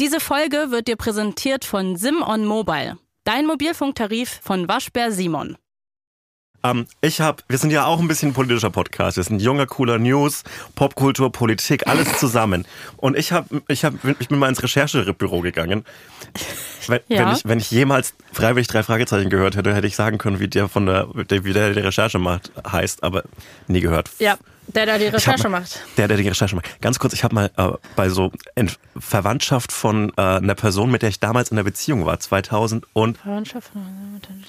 Diese Folge wird dir präsentiert von Sim on Mobile, dein Mobilfunktarif von Waschbär Simon. Ähm, ich habe, wir sind ja auch ein bisschen ein politischer Podcast. Wir sind junger, cooler News, Popkultur, Politik, alles zusammen. Und ich habe, ich habe, ich bin mal ins Recherchebüro gegangen. Wenn, Ja. wenn, ich, wenn ich jemals freiwillig drei Fragezeichen gehört hätte, hätte ich sagen können, wie der von der, der wie der die Recherche macht, heißt, aber nie gehört. Ja, der da die Recherche mal- macht. Der, der die Recherche macht. Ganz kurz, ich habe mal äh, bei so Ent Verwandtschaft von äh, einer Person, mit der ich damals in der Beziehung war, 2000 und Verwandtschaft.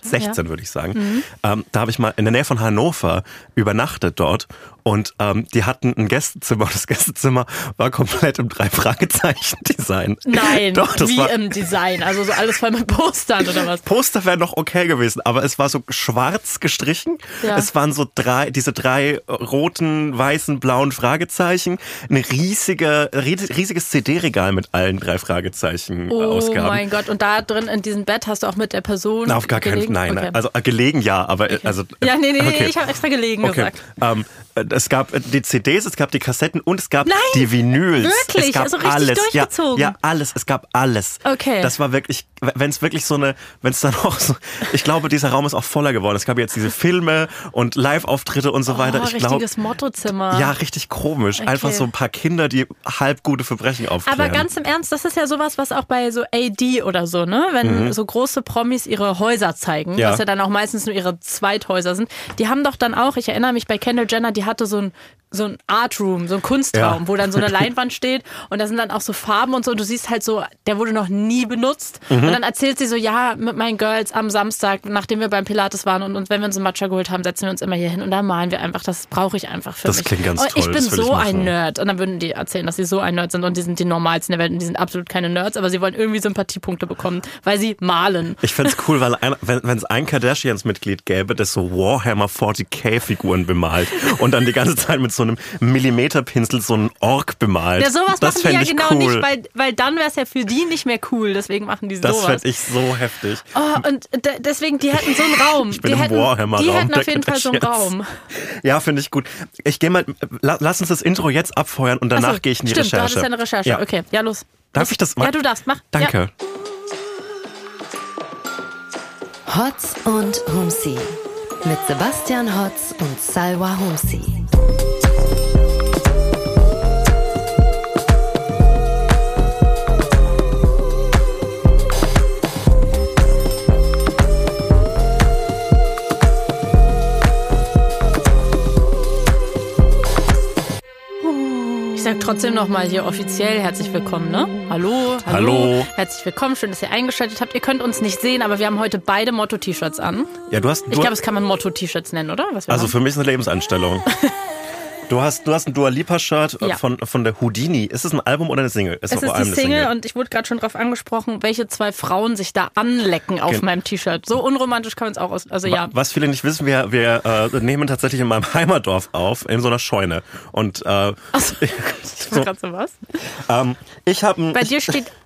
16 würde ich sagen. Ähm, da habe ich mal in der Nähe von Hannover übernachtet dort und ähm, die hatten ein Gästezimmer und das Gästezimmer war komplett im Drei-Fragezeichen-Design. Nein, Doch, das wie war, im Design, also so alles voll mit Postern oder was? Poster wären noch okay gewesen, aber es war so schwarz gestrichen. Ja. Es waren so drei, diese drei roten, weißen, blauen Fragezeichen. Eine riesige, ries- riesiges CD-Regal mit allen drei Fragezeichen Oh mein Gott, und da drin in diesem Bett hast du auch mit der Person Na, auf gar keinen gelegen? Fall. Nein, Okay. also äh, gelegen ja, aber äh, also ja, nee, nee, nee, okay. ich habe extra gelegen Okay. gesagt. Ähm, äh, es gab äh, die CDs, es gab die Kassetten und es gab Nein, die Vinyls. wirklich? Es gab Also richtig alles. durchgezogen? Ja, ja, alles. Es gab alles. Okay. Das war wirklich, wenn es wirklich so eine, wenn es dann auch so, ich glaube, dieser Raum ist auch voller geworden. Es gab jetzt diese Filme und Live-Auftritte und so weiter. Oh, Ich glaube, richtiges Mottozimmer. ja, richtig komisch. Einfach so ein paar Kinder, die halb gute Verbrechen aufklären. Aber ganz im Ernst, das ist ja sowas, was auch bei so AD oder so, ne? Wenn so große Promis ihre Häuser zeigen, Mhm. Ja. was ja dann auch meistens nur ihre Zweithäuser sind, die haben doch dann auch, ich erinnere mich bei Kendall Jenner, die hatte so ein so ein Art Room, so ein Kunstraum, Ja. wo dann so eine Leinwand steht und da sind dann auch so Farben und so und du siehst halt so, der wurde noch nie benutzt Mhm. und dann erzählt sie so, ja, mit meinen Girls am Samstag, nachdem wir beim Pilates waren und, und wenn wir uns einen Matcha geholt haben, setzen wir uns immer hier hin und dann malen wir einfach, das brauche ich einfach für Das mich. klingt ganz und ich bin das so ein. Nerd und dann würden die erzählen, dass sie so ein Nerd sind und die sind die normalsten der Welt und die sind absolut keine Nerds, aber sie wollen irgendwie Sympathiepunkte bekommen, weil sie malen. Ich fänd's cool, weil ein, wenn es ein Kardashians-Mitglied gäbe, das so Warhammer 40k-Figuren bemalt und dann die ganze Zeit mit so einem Millimeterpinsel so einen Ork bemalt. Ja, sowas das machen die ja ich genau cool. nicht, weil, weil dann wäre es ja für die nicht mehr cool, deswegen machen die Das sowas. fände ich so heftig. Oh, und de- deswegen, die hätten so einen Raum. bin die im hätten, Warhammer-Raum Die hätten auf jeden Fall so einen. Raum. Ja, finde ich gut. Ich gehe mal, la- lass uns das Intro jetzt abfeuern und danach Achso, gehe ich in die stimmt, Recherche. du hattest ja eine Recherche. Ja. Okay, ja, los. Darf los. ich das mal? Ja, du darfst, mach. Danke. Hotz und Humsi mit Sebastian Hotz und Salwa Humsi. Thank you. Ich sag trotzdem nochmal hier offiziell herzlich willkommen, ne? Hallo, hallo. Hallo. Herzlich willkommen, schön, dass ihr eingeschaltet habt. Ihr könnt uns nicht sehen, aber wir haben heute beide Motto-T-Shirts an. Ja, du hast, Ich du, glaube, das kann man Motto-T-Shirts nennen, oder? Also haben? für mich ist eine Lebensanstellung. Du hast, du hast ein Dua Lipa Shirt Ja. von, von der Houdini. Ist es ein Album oder eine Single? es vor ist allem die eine Single und ich wurde gerade schon drauf angesprochen, welche zwei Frauen sich da anlecken auf Gen- meinem T-Shirt. So unromantisch kann man es auch aus. Also ja. Was viele nicht wissen, wir, wir äh, nehmen tatsächlich in meinem Heimatdorf auf, in so einer Scheune. Und äh, Achso, ich war gerade so was. ähm, ich habe Bei dir steht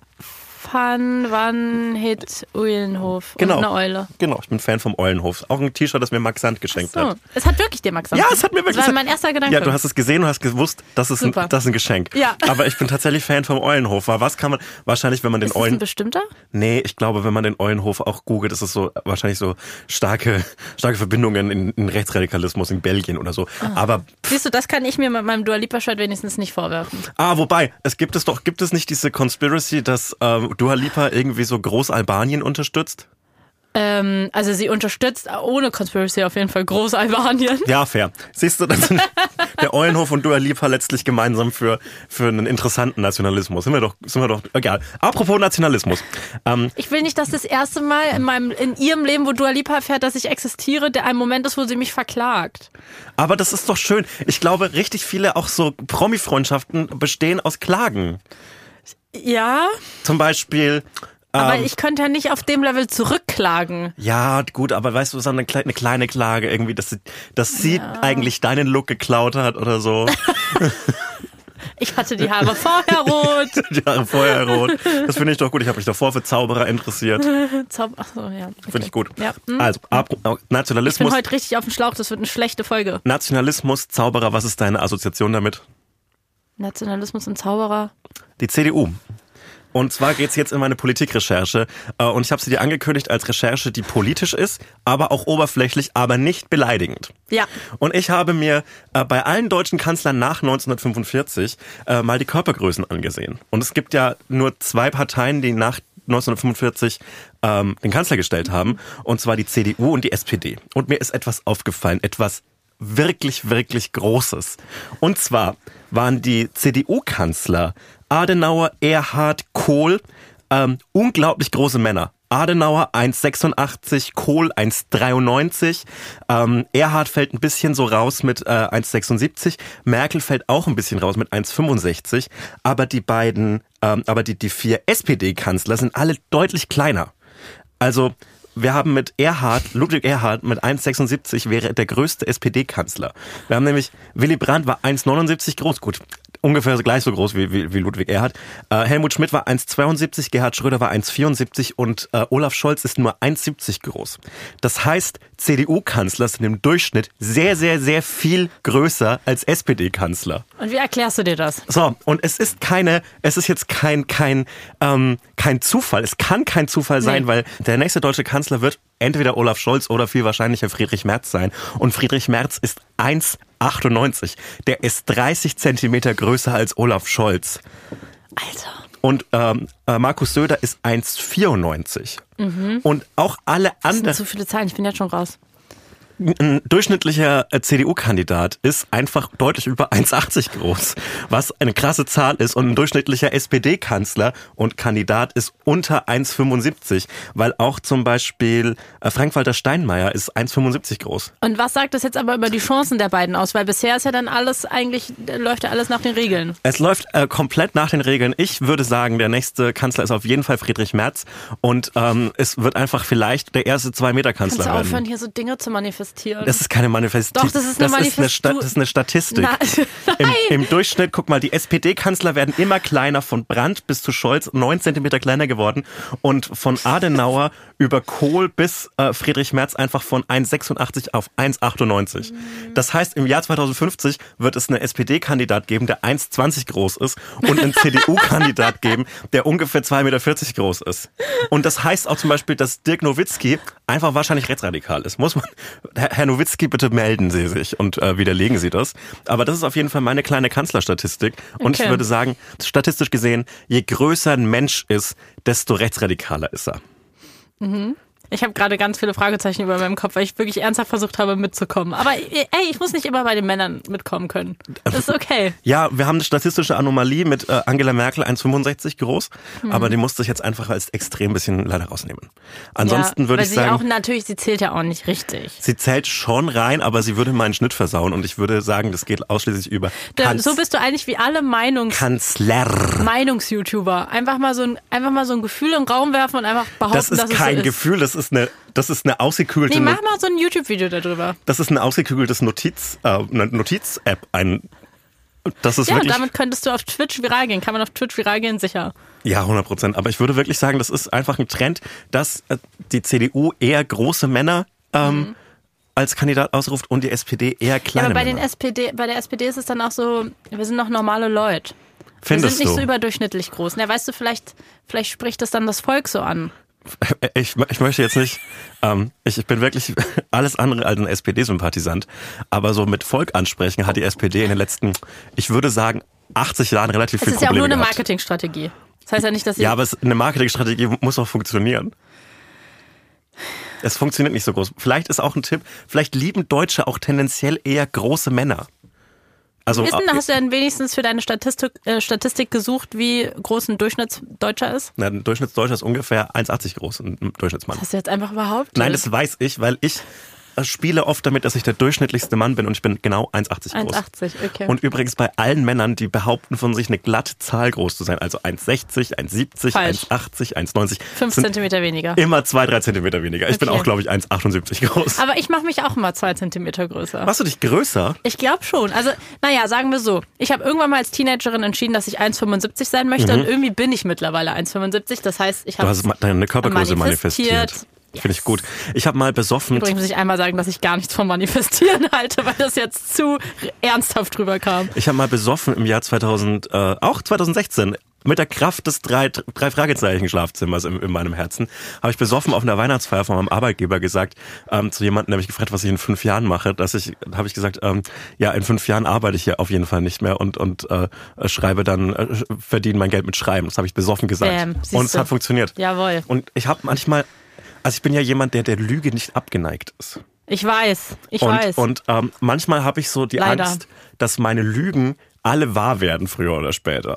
Van Van Hit Uhlenhof genau, und eine Eule. Genau, ich bin Fan vom Eulenhof. Auch ein T-Shirt, das mir Max Sand geschenkt So, hat. es hat wirklich dir Max Ja, es hat mir wirklich. Das war mein erster Gedanke. Ja, du hast es gesehen und hast gewusst, das ist, ein, das ist ein Geschenk. Ja. Aber ich bin tatsächlich Fan vom Eulenhof. Was kann man, wahrscheinlich, wenn man den ist das ein Eulen, bestimmter? nee, ich glaube, wenn man den Eulenhof auch googelt, ist es so, wahrscheinlich so starke, starke Verbindungen in, in Rechtsradikalismus in Belgien oder so. Ah. Aber, Siehst du, das kann ich mir mit meinem Dua Lipa Shirt wenigstens nicht vorwerfen. ah, wobei, es gibt es doch, gibt es nicht diese Conspiracy, dass ähm, Dua Lipa irgendwie so Großalbanien unterstützt? Ähm, also sie unterstützt ohne Conspiracy auf jeden Fall Großalbanien. Ja, fair. Siehst du, dann sind der Eulenhof und Dua Lipa letztlich gemeinsam für, für einen interessanten Nationalismus. Sind wir doch, sind wir doch, egal. Apropos Nationalismus. Ähm, Ich will nicht, dass das erste Mal in meinem, in ihrem Leben, wo Dua Lipa erfährt, dass ich existiere, der ein Moment ist, wo sie mich verklagt. aber das ist doch schön. Ich glaube, richtig viele auch so Promi-Freundschaften bestehen aus Klagen. Ja, Zum Beispiel, aber ähm, ich könnte ja nicht auf dem Level zurückklagen. ja, gut, aber weißt du, so eine, kleine, eine kleine Klage irgendwie, dass sie, dass sie eigentlich deinen Look geklaut hat oder so. Ich hatte die Haare vorher rot. Die Jahre vorher rot. Das finde ich doch gut. Ich habe mich davor für Zauberer interessiert. Zauber Achso, ja. Okay. Finde ich gut. Ja. hm. Also, ab, Ich bin Nationalismus. heute richtig auf dem Schlauch, das wird eine schlechte Folge. Nationalismus, Zauberer, was ist deine Assoziation damit? Nationalismus und Zauberer. Die CDU. Und zwar geht's jetzt in meine Politikrecherche. Äh, Und ich habe sie dir angekündigt als Recherche, die politisch ist, aber auch oberflächlich, aber nicht beleidigend. Ja. Und ich habe mir äh, bei allen deutschen Kanzlern nach 1945 äh, mal die Körpergrößen angesehen. Und es gibt ja nur zwei Parteien, die nach 1945 ähm, den Kanzler gestellt haben, und zwar die CDU und die SPD. Und mir ist etwas aufgefallen, etwas wirklich, wirklich Großes. Und zwar waren die CDU-Kanzler Adenauer, Erhard, Kohl ähm, unglaublich große Männer. Adenauer 1,86, Kohl 1,93, ähm, Erhard fällt ein bisschen so raus mit äh, 1,76, Merkel fällt auch ein bisschen raus mit 1,65, aber die beiden, ähm, aber die, die vier SPD-Kanzler sind alle deutlich kleiner. Also wir haben mit Erhard, Ludwig Erhard mit 1,76 wäre der größte SPD-Kanzler. Wir haben nämlich, Willy Brandt war 1,79 groß, gut, ungefähr gleich so groß wie, wie, wie Ludwig Erhard. Äh, Helmut Schmidt war 1,72, Gerhard Schröder war 1,74 und äh, Olaf Scholz ist nur 1,70 groß. Das heißt, CDU-Kanzler sind im Durchschnitt sehr, sehr, sehr viel größer als SPD-Kanzler. Und wie erklärst du dir das? So, und es ist keine, es ist jetzt kein, kein, ähm, kein Zufall. Es kann kein Zufall sein, Nee. weil der nächste deutsche Kanzler wird entweder Olaf Scholz oder viel wahrscheinlicher Friedrich Merz sein. Und Friedrich Merz ist 1,98. Der ist 30 Zentimeter größer als Olaf Scholz. Alter. Und ähm, äh, Markus Söder ist 1,94. Und auch alle Das sind anderen. zu viele Zahlen, ich bin jetzt schon raus. Ein durchschnittlicher äh, CDU-Kandidat ist einfach deutlich über 1,80 groß, was eine krasse Zahl ist. Und ein durchschnittlicher SPD-Kanzler und Kandidat ist unter 1,75, weil auch zum Beispiel äh, Frank-Walter Steinmeier ist 1,75 groß. Und was sagt das jetzt aber über die Chancen der beiden aus? Weil bisher ist ja dann alles eigentlich, läuft ja alles nach den Regeln. Es läuft äh, komplett nach den Regeln. Ich würde sagen, der nächste Kanzler ist auf jeden Fall Friedrich Merz und ähm, es wird einfach vielleicht der erste Zwei-Meter-Kanzler Kannst du werden. aufhören, hier so Dinge zu manifestieren? Das ist keine Manifestation. Doch, das ist eine das ist eine, Sta das ist eine Statistik. Na- Im, Nein! Im Durchschnitt, guck mal, die SPD-Kanzler werden immer kleiner, von Brandt bis zu Scholz neun Zentimeter kleiner geworden und von Adenauer über Kohl bis äh, Friedrich Merz einfach von 1,86 auf 1,98. Das heißt, im Jahr 2050 wird es einen SPD-Kandidat geben, der 1,20 groß ist und einen CDU-Kandidat geben, der ungefähr 2,40 Meter groß ist. Und das heißt auch zum Beispiel, dass Dirk Nowitzki einfach wahrscheinlich rechtsradikal ist. Muss man, Herr Nowitzki, bitte melden Sie sich und äh, widerlegen Sie das. Aber das ist auf jeden Fall meine kleine Kanzlerstatistik. Und ich Okay. würde sagen, statistisch gesehen, je größer ein Mensch ist, desto rechtsradikaler ist er. Ich habe gerade ganz viele Fragezeichen über meinem Kopf, weil ich wirklich ernsthaft versucht habe mitzukommen. Aber ey, ich muss nicht immer bei den Männern mitkommen können. Das ist okay. Ja, wir haben eine statistische Anomalie mit äh, Angela Merkel 1,65 groß, Mhm. aber die musste ich jetzt einfach als extrem bisschen leider rausnehmen. Ansonsten ja, würde ich sie sagen, auch natürlich, sie zählt ja auch nicht richtig. sie zählt schon rein, aber sie würde meinen Schnitt versauen und ich würde sagen, das geht ausschließlich über Da, so bist du eigentlich wie alle Meinungs Kanzler. Meinungs-YouTuber. Einfach mal so ein, einfach mal so ein Gefühl den Raum werfen und einfach behaupten, Das ist dass kein es so ist. Gefühl, das ist eine, das ist eine ausgekühlte, Nee, mach mal so ein YouTube-Video darüber. das ist ein ausgekügeltes Notiz, äh, eine Notiz-App, ein, das ist Ja, wirklich, damit könntest du auf Twitch viral gehen. Kann man auf Twitch viral gehen? Sicher. ja, 100 Prozent. Aber ich würde wirklich sagen, das ist einfach ein Trend, dass äh, die CDU eher große Männer ähm, als Kandidat ausruft und die SPD eher Mhm. Ja, kleine aber bei, den Männer. SPD, bei der SPD ist es dann auch so, wir sind noch normale Leute. Wir Findest sind nicht du? so überdurchschnittlich groß. Na, weißt du, vielleicht, vielleicht spricht das dann das Volk so an. ich, ich möchte jetzt nicht, ähm, ich, ich bin wirklich alles andere als ein SPD-Sympathisant, aber so mit Volk ansprechen hat die SPD in den letzten, ich würde sagen, 80 Jahren relativ Es viel ist ja auch Probleme nur eine. Marketingstrategie. Das heißt ja nicht, dass sie. Ja, aber es, eine Marketingstrategie muss auch funktionieren. Es funktioniert nicht so groß. Vielleicht ist auch ein Tipp, vielleicht lieben Deutsche auch tendenziell eher große Männer. Also Wissen, äh, hast du denn wenigstens für deine Statistik, äh, Statistik gesucht, wie groß ein Durchschnittsdeutscher ist? na, ein Durchschnittsdeutscher ist ungefähr 1,80 groß, ein Durchschnittsmann. Hast du jetzt einfach behauptet? Nein, das weiß ich, weil ich spiele oft damit, dass ich der durchschnittlichste Mann bin und ich bin genau 1,80 groß. 1,80, okay. Und übrigens bei allen Männern, die behaupten von sich eine glatte Zahl groß zu sein, also 1,60, 1,70, Falsch. 1,80, 1,90, Fünf sind Zentimeter weniger. immer zwei, drei Zentimeter weniger. Ich bin Okay. auch, glaube ich, 1,78 groß. Aber ich mache mich auch mal zwei Zentimeter größer. Machst du dich größer? Ich glaube schon. Also, naja, sagen wir so. Ich habe irgendwann mal als Teenagerin entschieden, dass ich 1,75 sein möchte und irgendwie bin ich mittlerweile 1,75. Das heißt, ich Mhm. Du habe deine Körpergröße manifestiert. manifestiert. Finde ich gut. Ich habe mal besoffen. Übrigens muss ich einmal sagen, dass ich gar nichts vom Manifestieren halte, weil das jetzt zu ernsthaft drüber kam. Ich habe mal besoffen im Jahr 2000, äh, auch 2016, mit der Kraft des drei, drei Fragezeichen Schlafzimmers in, in meinem Herzen, habe ich besoffen auf einer Weihnachtsfeier von meinem Arbeitgeber gesagt, ähm, zu jemandem, der mich gefragt, was ich in fünf Jahren mache, dass ich, habe ich gesagt, ähm, ja, in fünf Jahren arbeite ich hier auf jeden Fall nicht mehr und, und äh, schreibe dann, äh, verdiene mein Geld mit Schreiben. Das habe ich besoffen gesagt. Bam, und es hat funktioniert. Jawohl. Und ich habe manchmal, also ich bin ja jemand, der der Lüge nicht abgeneigt ist. Ich weiß, ich und weiß. und ähm, manchmal habe ich so die Leider. Angst, dass meine Lügen alle wahr werden, früher oder später.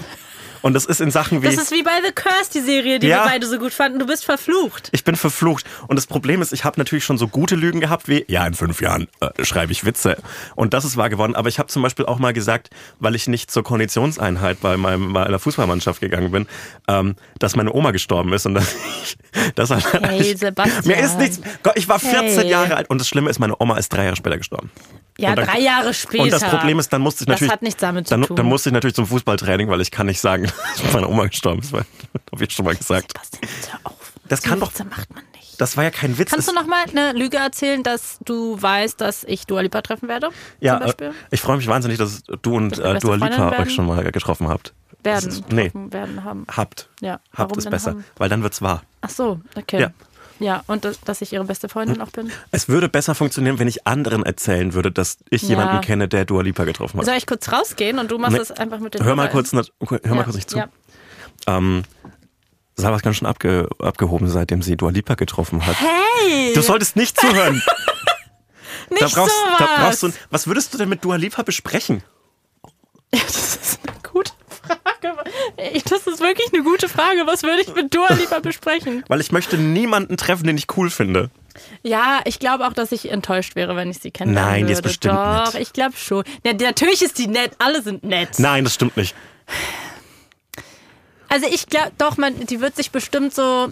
Und das ist in Sachen wie. das ist wie bei The Curse, die Serie, die Ja. wir beide so gut fanden. Du bist verflucht. ich bin verflucht. Und das Problem ist, ich habe natürlich schon so gute Lügen gehabt wie, ja, in fünf Jahren äh, schreibe ich Witze. Und das ist wahr geworden. Aber ich habe zum Beispiel auch mal gesagt, weil ich nicht zur Konditionseinheit bei meinem, meiner Fußballmannschaft gegangen bin, ähm, dass meine Oma gestorben ist. Und dass ich, dass Hey, Sebastian. Mir ist nichts. Gott, ich war 14 Hey. Jahre alt. Und das Schlimme ist, meine Oma ist drei Jahre später gestorben. Ja, dann- drei Jahre später. Und das Problem ist, dann musste ich Das natürlich. hat nichts damit zu dann, tun. Dann musste ich natürlich zum Fußballtraining, weil ich kann nicht sagen, dass meine Oma gestorben ist, weil habe ich schon mal gesagt. Sebastian, hör auf. Das So kann doch- macht man nicht. Das war ja kein Witz. Kannst du Es- noch mal eine Lüge erzählen, dass du weißt, dass ich Dua Lipa treffen werde? ja, äh, ich freue mich wahnsinnig, dass du und äh, Dua Lipa euch schon mal getroffen habt. Das werden, ist- nee, werden haben. habt. Ja, Habt warum ist besser, haben? weil dann wird's wahr. Ach so, okay. Ja. Ja, und dass, dass ich ihre beste Freundin auch bin. Es würde besser funktionieren, wenn ich anderen erzählen würde, dass ich Ja. jemanden kenne, der Dua Lipa getroffen hat. Soll ich kurz rausgehen und du machst Nee. das einfach mit den Hör mal kurz, nicht- hör mal Ja, kurz nicht zu. Ja. Ähm, Sarah ist ganz schön abge, abgehoben, seitdem sie Dua Lipa getroffen hat. Hey! Du solltest nicht zuhören. nicht da brauchst, sowas! da brauchst du, was würdest du denn mit Dua Lipa besprechen? Ja, das ist eine gute Ey, Das ist wirklich eine gute Frage. Was würde ich mit Dua Lipa besprechen? Weil ich möchte niemanden treffen, den ich cool finde. Ja, ich glaube auch, dass ich enttäuscht wäre, wenn ich sie kennenlernen Nein, würde. die ist bestimmt Doch, nett. ich glaube schon. Ja, natürlich ist die nett. Alle sind nett. Nein, das stimmt nicht. Also ich glaube, doch, man, die wird sich bestimmt so,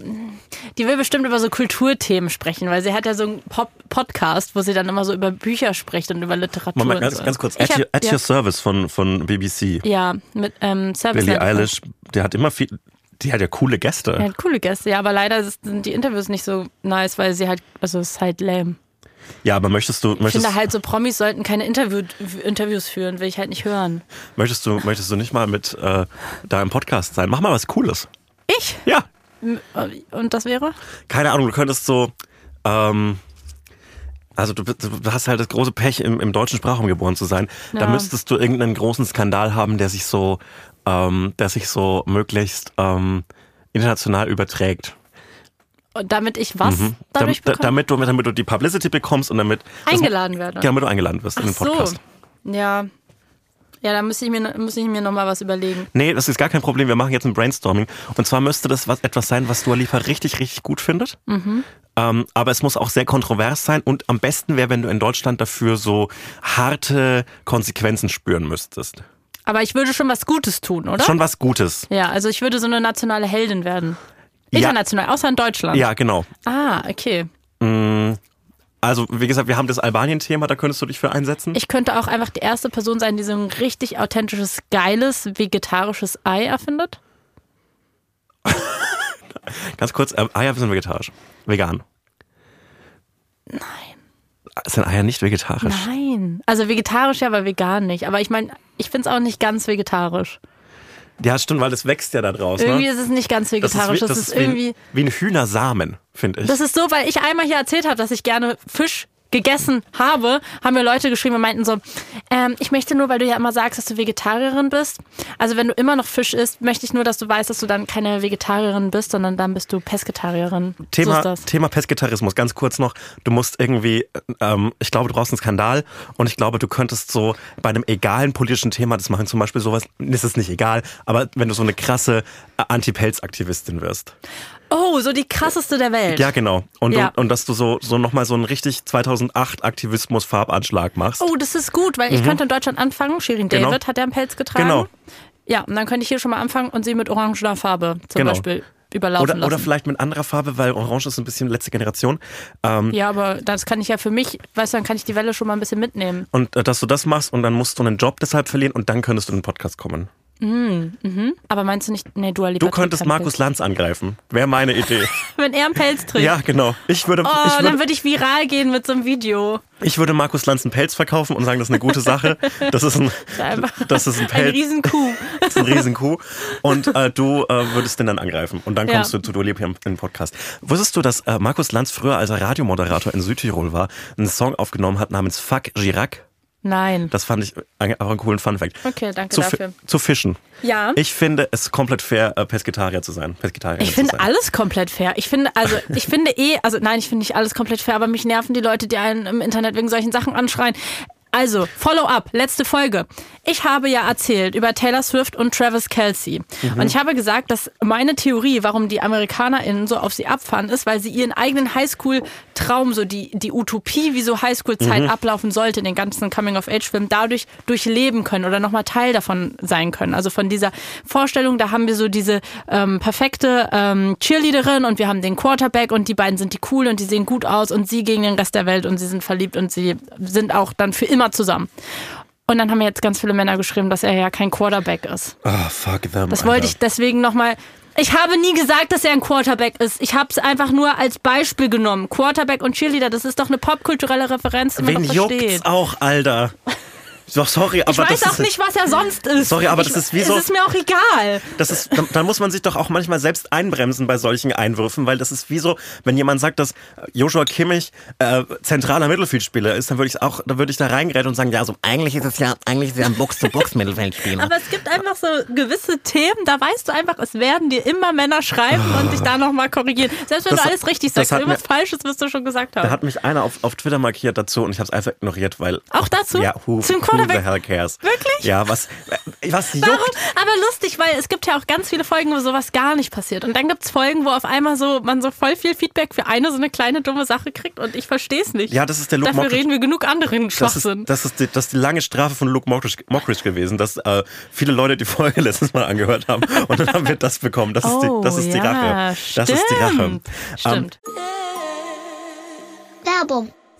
die will bestimmt über so Kulturthemen sprechen, weil sie hat ja so einen Pop Podcast, wo sie dann immer so über Bücher spricht und über Literatur. Moment, ganz, so. ganz kurz. At, hab, your, at ja, your Service von, von BBC. ja, mit ähm, Service. Billie. Eilish, der hat immer viel, die hat ja coole Gäste. Ja, hat coole Gäste, ja, aber leider sind die Interviews nicht so nice, weil sie halt, also es ist halt lame. Ja, aber möchtest du, Ich möchtest, finde halt so Promis sollten keine Interview, Interviews führen, will ich halt nicht hören. möchtest du, möchtest du nicht mal mit äh, da im Podcast sein? Mach mal was Cooles. Ich? Ja. Und das wäre? Keine Ahnung, du könntest so, ähm, also du, du hast halt das große Pech, im, im deutschen Sprachraum geboren zu sein. Da Ja. müsstest du irgendeinen großen Skandal haben, der sich so, ähm, der sich so möglichst ähm, international überträgt. Und damit ich was Mhm. dadurch da- damit, du, damit du die Publicity bekommst und damit Eingeladen werde. Ja, damit du eingeladen wirst in den Ach so. Podcast. Ja. Ja, da muss ich mir, muss ich mir nochmal was überlegen. Nee, das ist gar kein Problem. Wir machen jetzt ein Brainstorming. Und zwar müsste das was, etwas sein, was Dua Lipa richtig, richtig gut findet. Mhm. Ähm, aber es muss auch sehr kontrovers sein. Und am besten wäre, wenn du in Deutschland dafür so harte Konsequenzen spüren müsstest. Aber ich würde schon was Gutes tun, oder? Schon was Gutes. Ja, also ich würde so eine nationale Heldin werden. International, außer in Deutschland. Ja, genau. Ah, okay. Also, wie gesagt, wir haben das Albanien-Thema, da könntest du dich für einsetzen. Ich könnte auch einfach die erste Person sein, die so ein richtig authentisches, geiles, vegetarisches Ei erfindet. Ganz kurz, äh, Eier sind vegetarisch. Vegan. Nein. Sind Eier nicht vegetarisch? Nein. Also vegetarisch ja, aber vegan nicht. Aber ich meine, ich finde es auch nicht ganz vegetarisch. Ja, stimmt, weil das wächst ja da draußen. Irgendwie ne? ist es nicht ganz vegetarisch. Das ist, wie, ein- irgendwie. wie ein Hühnersamen, finde ich. Das ist so, weil ich einmal hier erzählt habe, dass ich gerne Fisch gegessen habe, haben mir Leute geschrieben und meinten so, ähm, ich möchte nur, weil du ja immer sagst, dass du Vegetarierin bist. Also wenn du immer noch Fisch isst, möchte ich nur, dass du weißt, dass du dann keine Vegetarierin bist, sondern dann bist du Pesketarierin. so Thema, ist das. Thema Pesketarismus, ganz kurz noch. Du musst irgendwie, ähm, ich glaube, du brauchst einen Skandal und ich glaube, du könntest so bei einem egalen politischen Thema das machen. Zum Beispiel sowas, ist es nicht egal, aber wenn du so eine krasse äh, Anti-Pelz-Aktivistin wirst. Oh, so die krasseste der Welt. Ja, genau. Und, Ja. und, und dass du so, so nochmal so einen richtig 2008 Aktivismus-Farbanschlag machst. Oh, das ist gut, weil ich könnte in Deutschland anfangen. Shirin Mhm. Genau. David hat ja einen Pelz getragen. Genau. Ja, und dann könnte ich hier schon mal anfangen und sie mit orangener Farbe zum Genau. Beispiel überlaufen Oder, lassen. oder vielleicht mit anderer Farbe, weil Orange ist ein bisschen letzte Generation. Ähm, ja, aber das kann ich ja für mich, weißt du, dann kann ich die Welle schon mal ein bisschen mitnehmen. Und äh, dass du das machst und dann musst du einen Job deshalb verlieren und dann könntest du in den Podcast kommen. Aber meinst du nicht, nee, Dua Lipa Du könntest Markus Lanz angreifen. Wäre meine Idee. Wenn er einen Pelz trägt. ja, genau. Ich würde, Oh, ich dann würde, würde ich viral gehen mit so einem Video. ich würde Markus Lanz einen Pelz verkaufen und sagen, das ist eine gute Sache. Das ist ein, Einfach das ist ein Ein Pelz. Riesenkuh. Das ist ein Riesenkuh. Und äh, du äh, würdest den dann angreifen. Und dann Ja. kommst du zu Dua Lipa im, im Podcast. Wusstest du, dass äh, Markus Lanz früher, als er Radiomoderator in Südtirol war, einen Song aufgenommen hat namens Fuck Girac? Nein. Das fand ich ein- auch einen coolen Funfact. Okay, danke zu, dafür. Zu fischen. Ja. Ich finde es komplett fair, äh, Pesketarier zu sein. Pesketarier Ich finde alles komplett fair. Ich finde, also, ich finde eh, also nein, ich finde nicht alles komplett fair, aber mich nerven die Leute, die einen im Internet wegen solchen Sachen anschreien. Also, Follow-up, letzte Folge. Ich habe ja erzählt über Taylor Swift und Travis Kelsey. Und ich habe gesagt, dass meine Theorie, warum die AmerikanerInnen so auf sie abfahren, ist, weil sie ihren eigenen Highschool-Traum, so die, die Utopie, wie so Highschool-Zeit ablaufen sollte, in den ganzen Coming-of-Age-Filmen, dadurch durchleben können oder nochmal Teil davon sein können. Also von dieser Vorstellung, da haben wir so diese ähm, perfekte ähm, Cheerleaderin und wir haben den Quarterback und die beiden sind die cool und die sehen gut aus und sie gegen den Rest der Welt und sie sind verliebt und sie sind auch dann für immer zusammen. Und dann haben mir jetzt ganz viele Männer geschrieben, dass er ja kein Quarterback ist. Ah, fuck them. Das wollte ich deswegen nochmal. Ich habe nie gesagt, dass er ein Quarterback ist. Ich habe es einfach nur als Beispiel genommen. Quarterback und Cheerleader, das ist doch eine popkulturelle Referenz, die man Wen juckt's auch, Alter? Doch, sorry, aber Ich weiß das auch ist, nicht, was er sonst ist. Sorry, aber ich, das ist wie so- Es ist mir auch egal. das ist, dann, dann muss man sich doch auch manchmal selbst einbremsen bei solchen Einwürfen, weil das ist wie so, wenn jemand sagt, dass Joshua Kimmich äh, zentraler Mittelfeldspieler ist, dann würde ich auch, dann würde ich da reingräten und sagen, ja, so Eigentlich ist es ja, eigentlich ist es ja ein Box-to-Box-Mittelfeldspieler. Aber es gibt einfach so gewisse Themen, da weißt du einfach, es werden dir immer Männer schreiben und dich da nochmal korrigieren. Selbst wenn Das- du alles richtig sagst, irgendwas Falsches wirst du schon gesagt Da haben. hat mich einer auf, auf Twitter markiert dazu und ich habe es einfach ignoriert, weil Auch dazu? ja, who, Zum who the hell cares? Wirklich? Ja, was was Warum? juckt? Aber lustig, weil es gibt ja auch ganz viele Folgen, wo sowas gar nicht passiert. Und dann gibt es Folgen, wo auf einmal so man so voll viel Feedback für eine so eine kleine dumme Sache kriegt und ich verstehe es nicht. Ja, das ist der Luke Dafür Mockridge. reden wir genug anderen Das ist, Schwachsinn. das, ist die, das ist die lange Strafe von Luke Mockridge, Mockridge gewesen, dass äh, viele Leute die Folge letztes Mal angehört haben und dann haben wir das bekommen. Das ist die, das ist die Oh, ja, Rache. Das ist die Rache. stimmt. Ähm, Stimmt. Werbung.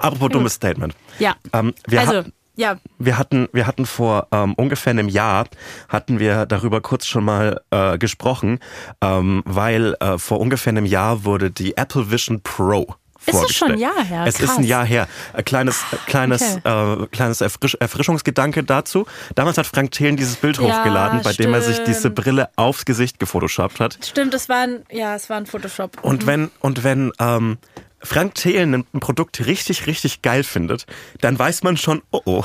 Apropos dummes Statement. Ja. Ähm, wir also, ja, Wir hatten, wir hatten vor ähm, ungefähr einem Jahr hatten wir darüber kurz schon mal äh, gesprochen, ähm, weil äh, vor ungefähr einem Jahr wurde die Apple Vision Pro Ist es schon ein Jahr her? Es ist Krass. ein Jahr her. Ein kleines, kleines, äh, kleines Erfrisch Erfrischungsgedanke dazu. Damals hat Frank Thelen dieses Bild Ja, hochgeladen, bei dem er sich diese stimmt. Brille aufs Gesicht gefotoshoppt hat. stimmt, es war ein, ja, es war ein Photoshop. Und wenn, und wenn ähm, Frank Thelen ein Produkt richtig, richtig geil findet, dann weiß man schon, oh oh,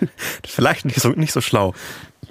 vielleicht nicht so, nicht so schlau.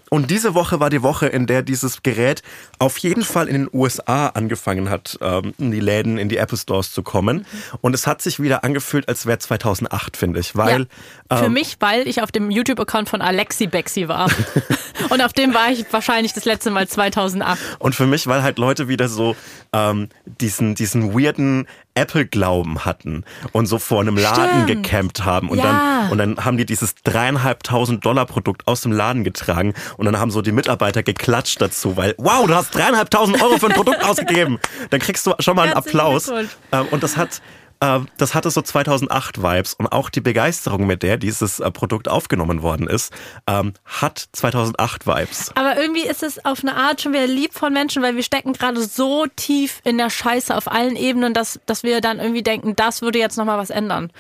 Und diese Woche war die Woche, in der dieses Gerät auf jeden Fall in den USA angefangen hat, ähm, in die Läden, in die Apple Stores zu kommen. Und es hat sich wieder angefühlt, als wäre 2008, finde ich. Weil ja, für ähm, mich, weil ich auf dem YouTube-Account von Alexi Bexi war. und auf dem war ich wahrscheinlich das letzte Mal 2008. Und für mich, weil halt Leute wieder so ähm, diesen, diesen weirden Apple-Glauben hatten und so vor einem Laden Stimmt. gecampt haben. Und, Ja. dann, und dann haben die dieses dreieinhalbtausend Dollar Produkt aus dem Laden getragen und dann haben so die Mitarbeiter geklatscht dazu, weil, wow, du hast dreieinhalbtausend Euro für ein Produkt ausgegeben. Dann kriegst du schon mal einen Herzlichen Applaus. Ähm, und das hat... äh, Das hatte so 2008-Vibes und auch die Begeisterung, mit der dieses äh, Produkt aufgenommen worden ist, ähm, hat 2008-Vibes. Aber irgendwie ist es auf eine Art schon wieder lieb von Menschen, weil wir stecken gerade so tief in der Scheiße auf allen Ebenen, dass, dass wir dann irgendwie denken, das würde jetzt nochmal was ändern.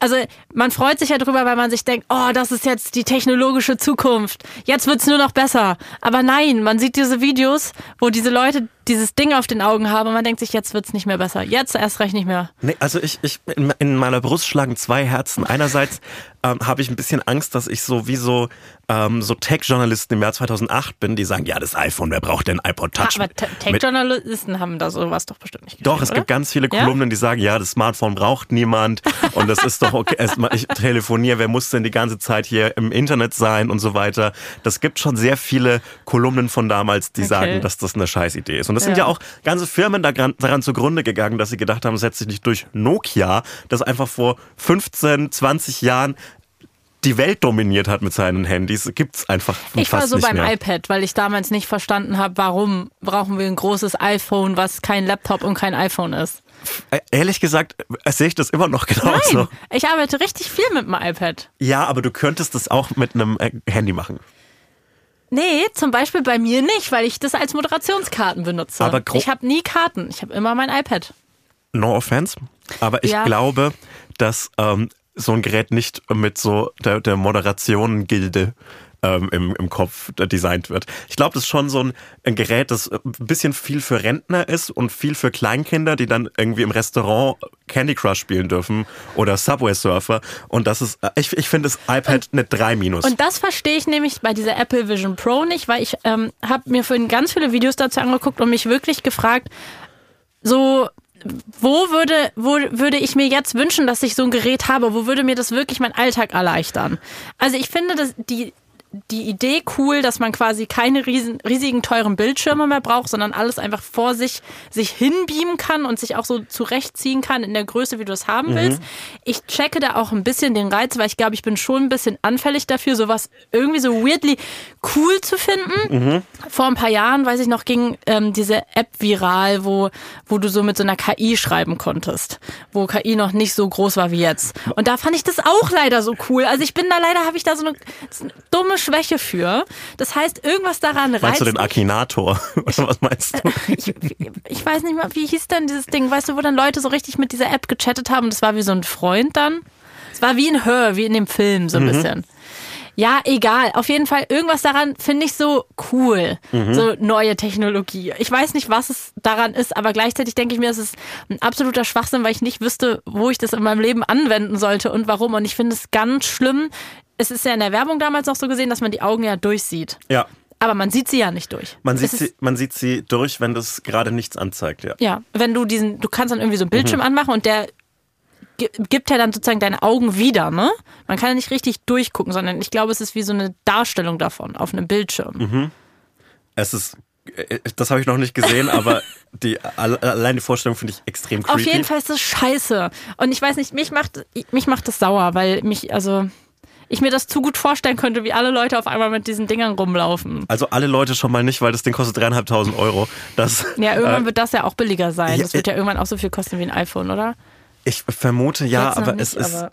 Also man freut sich ja drüber, weil man sich denkt, oh, das ist jetzt die technologische Zukunft. Jetzt wird's nur noch besser. Aber nein, man sieht diese Videos, wo diese Leute dieses Ding auf den Augen haben und man denkt sich, jetzt wird's nicht mehr besser. Jetzt erst recht nicht mehr. Nee, also ich, ich in, in meiner Brust schlagen zwei Herzen. Einerseits ähm, habe ich ein bisschen Angst, dass ich so wie so, ähm, so Tech-Journalisten im Jahr 2008 bin, die sagen, ja, das iPhone, wer braucht denn iPod Touch? Aber Tech-Journalisten haben da sowas doch bestimmt nicht Doch, es geschrieben, gibt ganz viele Ja? Kolumnen, die sagen, ja, das Smartphone braucht niemand und das ist doch okay. Es, ich telefoniere, wer muss denn die ganze Zeit hier im Internet sein und so weiter. Das gibt schon sehr viele Kolumnen von damals, die Okay. sagen, dass das eine Scheißidee ist. Und das sind ja Ja. auch ganze Firmen daran, daran zugrunde gegangen, dass sie gedacht haben, es setzt sich nicht durch Nokia, das einfach vor 15, 20 Jahren die Welt dominiert hat mit seinen Handys, gibt's einfach Ich fast war so beim mehr. iPad, weil ich damals nicht verstanden habe, warum brauchen wir ein großes iPhone, was kein Laptop und kein iPhone ist. Äh, Ehrlich gesagt, äh, sehe ich das immer noch genauso. Nein, ich arbeite richtig viel mit dem iPad. Ja, aber du könntest das auch mit einem äh, Handy machen. Nee, zum Beispiel bei mir nicht, weil ich das als Moderationskarten benutze. Aber ich habe nie Karten, ich habe immer mein iPad. No offense. Aber ich Ja. glaube, dass ähm, so ein Gerät nicht mit so der, der Moderation-Gilde ähm, im, im Kopf designt wird. Ich glaube, das ist schon so ein, ein Gerät, das ein bisschen viel für Rentner ist und viel für Kleinkinder, die dann irgendwie im Restaurant Candy Crush spielen dürfen oder Subway Surfer. Und das ist, äh, ich, ich finde das iPad eine 3 minus. Und das verstehe ich nämlich bei dieser Apple Vision Pro nicht, weil ich ähm, habe mir vorhin ganz viele Videos dazu angeguckt und mich wirklich gefragt, so wo würde, wo würde ich mir jetzt wünschen, dass ich so ein Gerät habe? Wo würde mir das wirklich meinen Alltag erleichtern? Also ich finde, dass die, die Idee cool, dass man quasi keine riesen, riesigen teuren Bildschirme mehr braucht, sondern alles einfach vor sich sich hinbeamen kann und sich auch so zurechtziehen kann in der Größe, wie du es haben willst. Ich checke da auch ein bisschen den Reiz, weil ich glaube, ich bin schon ein bisschen anfällig dafür, sowas irgendwie so weirdly cool zu finden. Vor ein paar Jahren, weiß ich noch, ging ähm, diese App viral, wo, wo du so mit so einer KI schreiben konntest, wo KI noch nicht so groß war wie jetzt. Und da fand ich das auch leider so cool. Also ich bin da leider, habe ich da so eine, so eine dumme Schwäche für. Das heißt, irgendwas daran reizt meinst du den. Akinator? Oder was meinst du? Ich, ich weiß nicht mal, wie hieß denn dieses Ding, weißt du, wo dann Leute so richtig mit dieser App gechattet haben und es war wie so ein Freund dann. Es war wie ein Hör, wie in dem Film so ein bisschen. Ja, egal. Auf jeden Fall, irgendwas daran finde ich so cool. So neue Technologie. Ich weiß nicht, was es daran ist, aber gleichzeitig denke ich mir, es ist ein absoluter Schwachsinn, weil ich nicht wüsste, wo ich das in meinem Leben anwenden sollte und warum. Und ich finde es ganz schlimm. Es ist ja in der Werbung damals noch so gesehen, dass man die Augen ja durchsieht. Ja. Aber man sieht sie ja nicht durch. Man sieht, sie, man sieht sie durch, wenn das gerade nichts anzeigt, ja. Ja, wenn du diesen, du kannst dann irgendwie so einen Bildschirm Mhm. anmachen und der gi- gibt ja dann sozusagen deine Augen wieder, ne? Man kann ja nicht richtig durchgucken, sondern ich glaube, es ist wie so eine Darstellung davon auf einem Bildschirm. Mhm. Es ist, äh, das habe ich noch nicht gesehen, aber die, alle- allein die Vorstellung finde ich extrem creepy. Auf jeden Fall ist das scheiße. Und ich weiß nicht, mich macht, mich macht das sauer, weil mich, also, ich mir das zu gut vorstellen könnte, wie alle Leute auf einmal mit diesen Dingern rumlaufen. Also alle Leute schon mal nicht, weil das Ding kostet dreieinhalbtausend Euro. Das, Ja, irgendwann äh, wird das ja auch billiger sein. ja, Das wird ja irgendwann auch so viel kosten wie ein iPhone, oder? ich vermute ja, aber nicht, es ist. aber-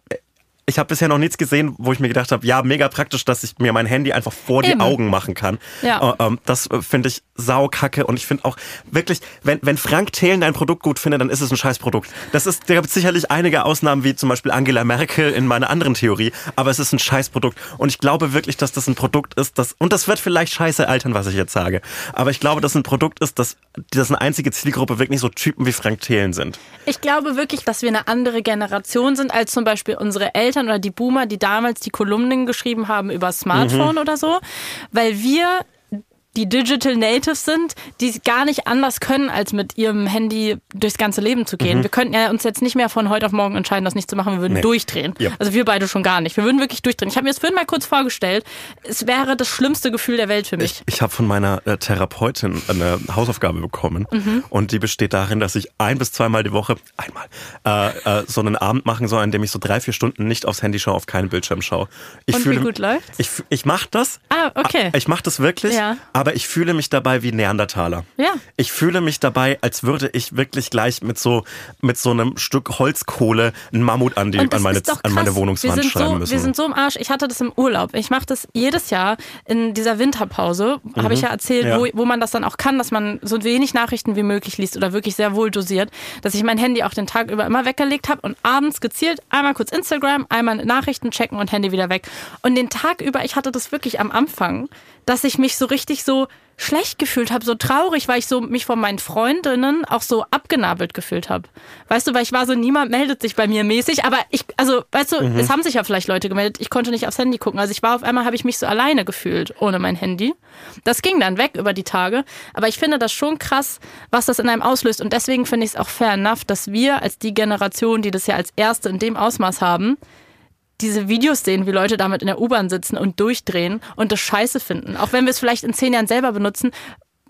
Ich habe bisher noch nichts gesehen, wo ich mir gedacht habe, ja, mega praktisch, dass ich mir mein Handy einfach vor die Eben. Augen machen kann. Ja. Äh, ähm, das äh, finde ich saukacke und ich finde auch wirklich, wenn, wenn Frank Thelen ein Produkt gut findet, dann ist es ein Scheißprodukt. Das ist, da gibt es sicherlich einige Ausnahmen, wie zum Beispiel Angela Merkel in meiner anderen Theorie, aber es ist ein Scheißprodukt und ich glaube wirklich, dass das ein Produkt ist, das, und das wird vielleicht scheiße altern, was ich jetzt sage, aber ich glaube, dass ein Produkt ist, das, das eine einzige Zielgruppe wirklich so Typen wie Frank Thelen sind. Ich glaube wirklich, dass wir eine andere Generation sind als zum Beispiel unsere Eltern oder die Boomer, die damals die Kolumnen geschrieben haben über Smartphone oder so, weil wir die Digital Natives sind, die gar nicht anders können, als mit ihrem Handy durchs ganze Leben zu gehen. Wir könnten ja uns jetzt nicht mehr von heute auf morgen entscheiden, das nicht zu machen. Wir würden Nee. durchdrehen. Ja. Also wir beide schon gar nicht. Wir würden wirklich durchdrehen. Ich habe mir das vorhin mal kurz vorgestellt. Es wäre das schlimmste Gefühl der Welt für mich. Ich, ich habe von meiner äh, Therapeutin eine Hausaufgabe bekommen Mhm. und die besteht darin, dass ich ein bis zweimal die Woche, einmal, äh, äh, so einen Abend machen soll, an dem ich so drei, vier Stunden nicht aufs Handy schaue, auf keinen Bildschirm schaue. Ich Und wie gut läuft's? Ich, ich mache das. Ah, okay. Ich mache das wirklich, Ja. Aber ich fühle mich dabei wie Neandertaler. Ja. Ich fühle mich dabei, als würde ich wirklich gleich mit so, mit so einem Stück Holzkohle ein Mammut an, die, an, meine, an meine. Wohnungswand wir sind schreiben so, müssen. Wir sind so im Arsch. Ich hatte das im Urlaub. Ich mache das jedes Jahr in dieser Winterpause, habe ich ja erzählt, Mhm. Ja. Wo, wo man das dann auch kann, dass man so wenig Nachrichten wie möglich liest oder wirklich sehr wohl dosiert, dass ich mein Handy auch den Tag über immer weggelegt habe und abends gezielt einmal kurz Instagram, einmal Nachrichten checken und Handy wieder weg. Und den Tag über, ich hatte das wirklich am Anfang, dass ich mich so richtig so schlecht gefühlt habe, so traurig, weil ich so mich von meinen Freundinnen auch so abgenabelt gefühlt habe. Weißt du, weil ich war so, niemand meldet sich bei mir mäßig, aber ich, also, weißt du, es haben sich ja vielleicht Leute gemeldet, ich konnte nicht aufs Handy gucken. Also ich war auf einmal, habe ich mich so alleine gefühlt, ohne mein Handy. Das ging dann weg über die Tage, aber ich finde das schon krass, was das in einem auslöst und deswegen finde ich es auch fair enough, dass wir als die Generation, die das ja als erste in dem Ausmaß haben, diese Videos sehen, wie Leute damit in der U-Bahn sitzen und durchdrehen und das scheiße finden. Auch wenn wir es vielleicht in zehn Jahren selber benutzen,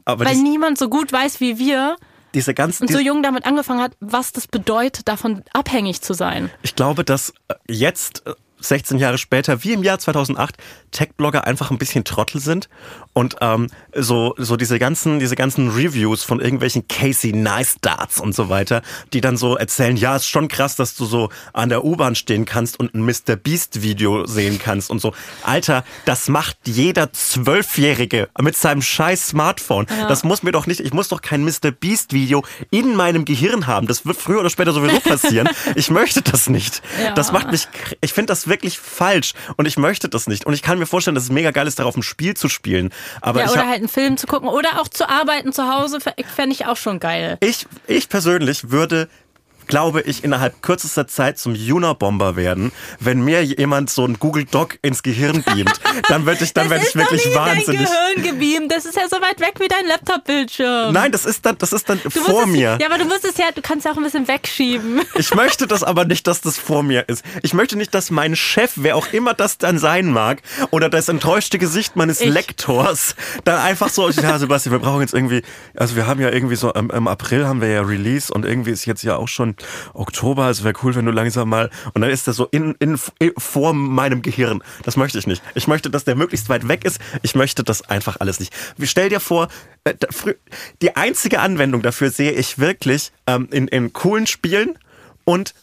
aber weil niemand so gut weiß wie wir diese ganzen, und so jung damit angefangen hat, was das bedeutet, davon abhängig zu sein. Ich glaube, dass jetzt, 16 Jahre später, wie im Jahr 2008, Tech-Blogger einfach ein bisschen Trottel sind und ähm, so, so diese ganzen, diese ganzen Reviews von irgendwelchen Casey Neistarts und so weiter, die dann so erzählen, ja, ist schon krass, dass du so an der U-Bahn stehen kannst und ein Mr. Beast Video sehen kannst und so. Alter, das macht jeder Zwölfjährige mit seinem scheiß Smartphone. Das muss mir doch nicht, ich muss doch kein Mr. Beast Video in meinem Gehirn haben. Das wird früher oder später sowieso passieren. Ich möchte das nicht. Ja. Das macht mich, ich finde das wirklich falsch und ich möchte das nicht. Und ich kann mir vorstellen, dass es mega geil ist, darauf ein Spiel zu spielen. Aber Ja, oder halt einen Film zu gucken oder auch zu arbeiten zu Hause, fände ich auch schon geil. ich, ich persönlich würde glaube ich, innerhalb kürzester Zeit zum Unabomber werden, wenn mir jemand so ein Google Doc ins Gehirn beamt. Dann werde ich, dann werde ich wirklich nicht wahnsinnig. in dein Gehirn gebeamt. Das ist ja so weit weg wie dein Laptop-Bildschirm. Nein, das ist dann, das ist dann Du vor es, mir. Ja, aber du musst es ja, du kannst ja auch ein bisschen wegschieben. Ich möchte das aber nicht, dass das vor mir ist. Ich möchte nicht, dass mein Chef, wer auch immer das dann sein mag, oder das enttäuschte Gesicht meines Ich. Lektors, dann einfach so, ja, Sebastian, wir brauchen jetzt irgendwie, also wir haben ja irgendwie so, im, im April haben wir ja Release und irgendwie ist jetzt ja auch schon Oktober, es wäre cool, wenn du langsam mal, und dann ist der so in, in, in, vor meinem Gehirn. Das möchte ich nicht. Ich möchte, dass der möglichst weit weg ist. Ich möchte das einfach alles nicht. Stell dir vor, äh, die einzige Anwendung dafür sehe ich wirklich ähm, in, in coolen Spielen und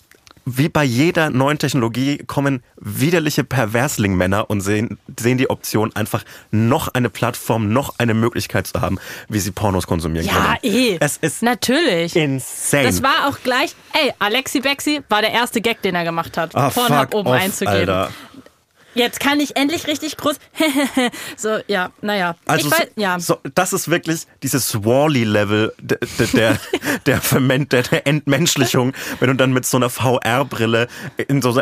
wie bei jeder neuen Technologie kommen widerliche Perversling-Männer und sehen, sehen die Option, einfach noch eine Plattform, noch eine Möglichkeit zu haben, wie sie Pornos konsumieren können. Ja, eh. Es ist Natürlich. insane. Das war auch gleich, ey, Alexi Bexi war der erste Gag, den er gemacht hat, Ah, Pornhub oben off, einzugeben. Alter. Jetzt kann ich endlich richtig groß. so, ja, naja. Also ich weiß, ja. so, das ist wirklich dieses Wally-Level der, der, der, Vermen- der, der Entmenschlichung, wenn du dann mit so einer VR-Brille in so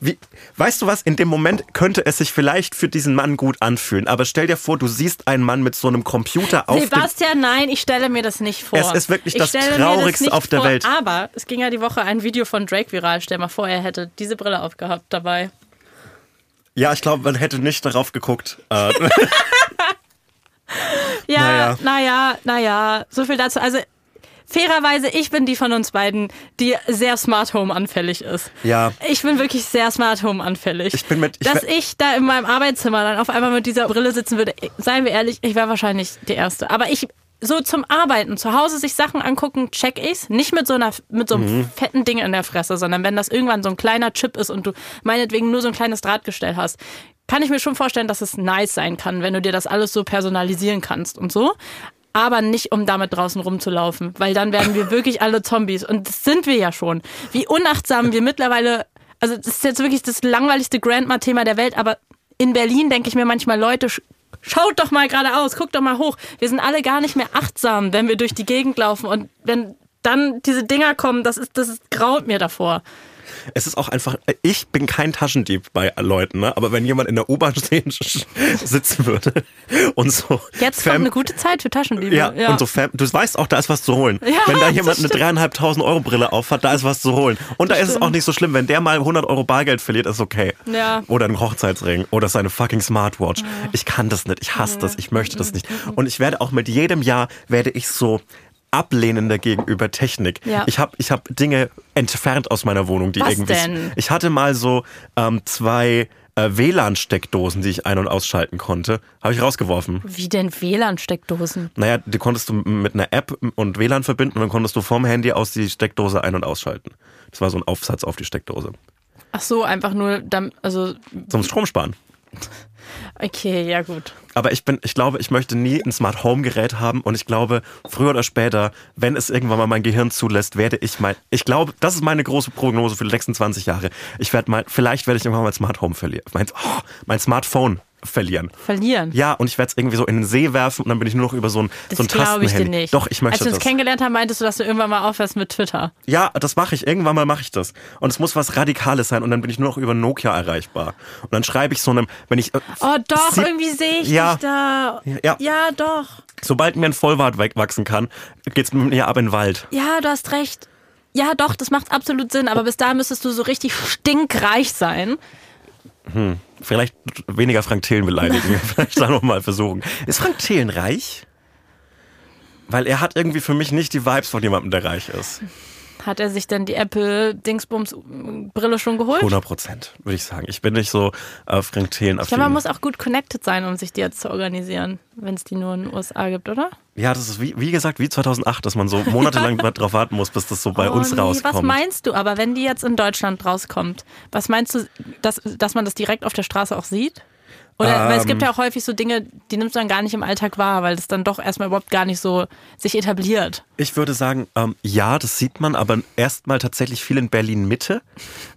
wie, weißt du was, in dem Moment könnte es sich vielleicht für diesen Mann gut anfühlen, aber stell dir vor, du siehst einen Mann mit so einem Computer auf Sebastian, nein, ich stelle mir das nicht vor. Es ist wirklich ich das Traurigste nicht auf der vor, Welt. Aber es ging ja die Woche ein Video von Drake viral. Stell mal vor, er hätte diese Brille aufgehabt dabei. Ja, ich glaube, man hätte nicht darauf geguckt. Äh, Ja, Naja. naja, naja, so viel dazu. Also fairerweise, ich bin die von uns beiden, die sehr Smart Home anfällig ist. Ja. Ich bin wirklich sehr Smart Home anfällig. Ich bin mit- ich Dass ich da in meinem Arbeitszimmer dann auf einmal mit dieser Brille sitzen würde, seien wir ehrlich, ich wäre wahrscheinlich die Erste. Aber ich, so zum Arbeiten, zu Hause sich Sachen angucken, check ich's. Nicht mit so einer, mit so einem Mhm. fetten Ding in der Fresse, sondern wenn das irgendwann so ein kleiner Chip ist und du meinetwegen nur so ein kleines Drahtgestell hast, kann ich mir schon vorstellen, dass es nice sein kann, wenn du dir das alles so personalisieren kannst und so. Aber nicht, um damit draußen rumzulaufen, weil dann werden wir wirklich alle Zombies. Und das sind wir ja schon. Wie unachtsam wir mittlerweile, also das ist jetzt wirklich das langweiligste Grandma-Thema der Welt, aber in Berlin denke ich mir manchmal, Leute, schaut doch mal geradeaus, guckt doch mal hoch. Wir sind alle gar nicht mehr achtsam, wenn wir durch die Gegend laufen. Und wenn dann diese Dinger kommen, das ist, das ist, graut mir davor. Es ist auch einfach, ich bin kein Taschendieb bei Leuten, ne? aber wenn jemand in der U-Bahn stehen, sitzen würde und so. Jetzt kommt eine gute Zeit für Taschendiebe. Ja, und so Fam du weißt auch, da ist was zu holen. Ja, wenn da das jemand eine stimmt. dreieinhalbtausend Euro Brille aufhat, da ist was zu holen. Und da ist es auch nicht so schlimm, wenn der mal 100 Euro Bargeld verliert, ist okay. Ja. Oder einen Hochzeitsring oder seine fucking Smartwatch. Ich kann das nicht, ich hasse das, ich möchte das nicht. Und ich werde auch mit jedem Jahr werde ich so ablehnender gegenüber Technik. Ja. Ich habe ich hab Dinge entfernt aus meiner Wohnung, die Was irgendwie. denn? Ich hatte mal so ähm, zwei äh, WLAN-Steckdosen, die ich ein- und ausschalten konnte. Habe ich rausgeworfen. Wie denn WLAN-Steckdosen? Naja, die konntest du mit einer App und WLAN verbinden und dann konntest du vom Handy aus die Steckdose ein- und ausschalten. Das war so ein Aufsatz auf die Steckdose. Ach so, einfach nur, dann, also, Zum Strom sparen. okay, ja gut. Aber ich bin, ich glaube, ich möchte nie ein Smart Home Gerät haben und ich glaube, früher oder später, wenn es irgendwann mal mein Gehirn zulässt, werde ich mein, ich glaube, das ist meine große Prognose für die nächsten 20 Jahre. Ich werde mal, vielleicht werde ich irgendwann mein Smart Home verlieren, mein, oh, mein Smartphone verlieren. Verlieren. Ja, und ich werde es irgendwie so in den See werfen und dann bin ich nur noch über so ein, Das so ein glaube ich dir nicht. Doch, ich möchte Als wir uns das. kennengelernt haben, meintest du, dass du irgendwann mal aufhörst mit Twitter. Ja, das mache ich. Irgendwann mal mache ich das. Und es muss was Radikales sein und dann bin ich nur noch über Nokia erreichbar. Und dann schreibe ich so einem, wenn ich. äh, Oh doch, sieb- irgendwie sehe ich Ja. dich da. Ja. ja, doch. Sobald mir ein Vollbart wegwachsen kann, geht's mit mir ab in den Wald. Ja, du hast recht. Ja, doch, das macht absolut Sinn. Aber bis da müsstest du so richtig stinkreich sein. Vielleicht weniger Frank Thelen beleidigen. Vielleicht da nochmal versuchen. Ist Frank Thelen reich? Weil er hat irgendwie für mich nicht die Vibes von jemandem, der reich ist. Hat er sich denn die Apple-Dingsbums-Brille schon geholt? 100 Prozent, würde ich sagen. Ich bin nicht so äh, Frank Thelen Ich glaube, man muss auch gut connected sein, um sich die jetzt zu organisieren, wenn es die nur in den USA gibt, oder? Ja, das ist wie, wie gesagt wie 2008, dass man so monatelang darauf warten muss, bis das so bei Oh, uns nee, rauskommt. Was meinst du aber, wenn die jetzt in Deutschland rauskommt? Was meinst du, dass, dass man das direkt auf der Straße auch sieht? Oder weil es Ähm. gibt ja auch häufig so Dinge, die nimmst du dann gar nicht im Alltag wahr, weil das dann doch erstmal überhaupt gar nicht so sich etabliert. Ich würde sagen, ähm, ja, das sieht man, aber erstmal tatsächlich viel in Berlin Mitte.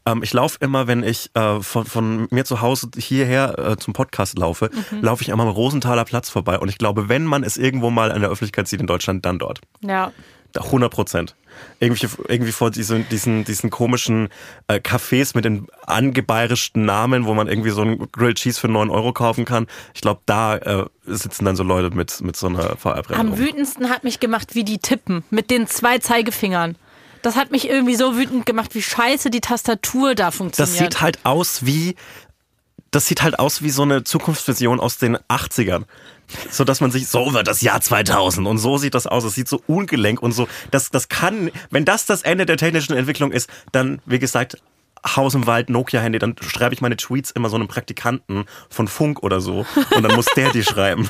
Ähm, ich laufe immer, wenn ich äh, von, von mir zu Hause hierher äh, zum Podcast laufe, Mhm. laufe ich immer am Rosenthaler Platz vorbei. Und ich glaube, wenn man es irgendwo mal an der Öffentlichkeit sieht in Deutschland, dann dort. Ja. Da 100 Prozent. Irgendwie, irgendwie vor diesen, diesen, diesen komischen äh, Cafés mit den angebeirischten Namen, wo man irgendwie so einen Grilled Cheese für 9 Euro kaufen kann. Ich glaube, da äh, sitzen dann so Leute mit, mit so einer VR-Brille. Am wütendsten hat mich gemacht, wie die tippen mit den zwei Zeigefingern. Das hat mich irgendwie so wütend gemacht, wie scheiße die Tastatur da Das funktioniert. sieht halt aus wie, das sieht halt aus wie so eine Zukunftsvision aus den 80ern. So dass man sich, so wird das Jahr 2000 und so sieht das aus. Es sieht so ungelenk und so. Das, das kann, wenn das das Ende der technischen Entwicklung ist, dann, wie gesagt, Haus im Wald, Nokia-Handy, dann schreibe ich meine Tweets immer so einem Praktikanten von Funk oder so und dann muss der die schreiben.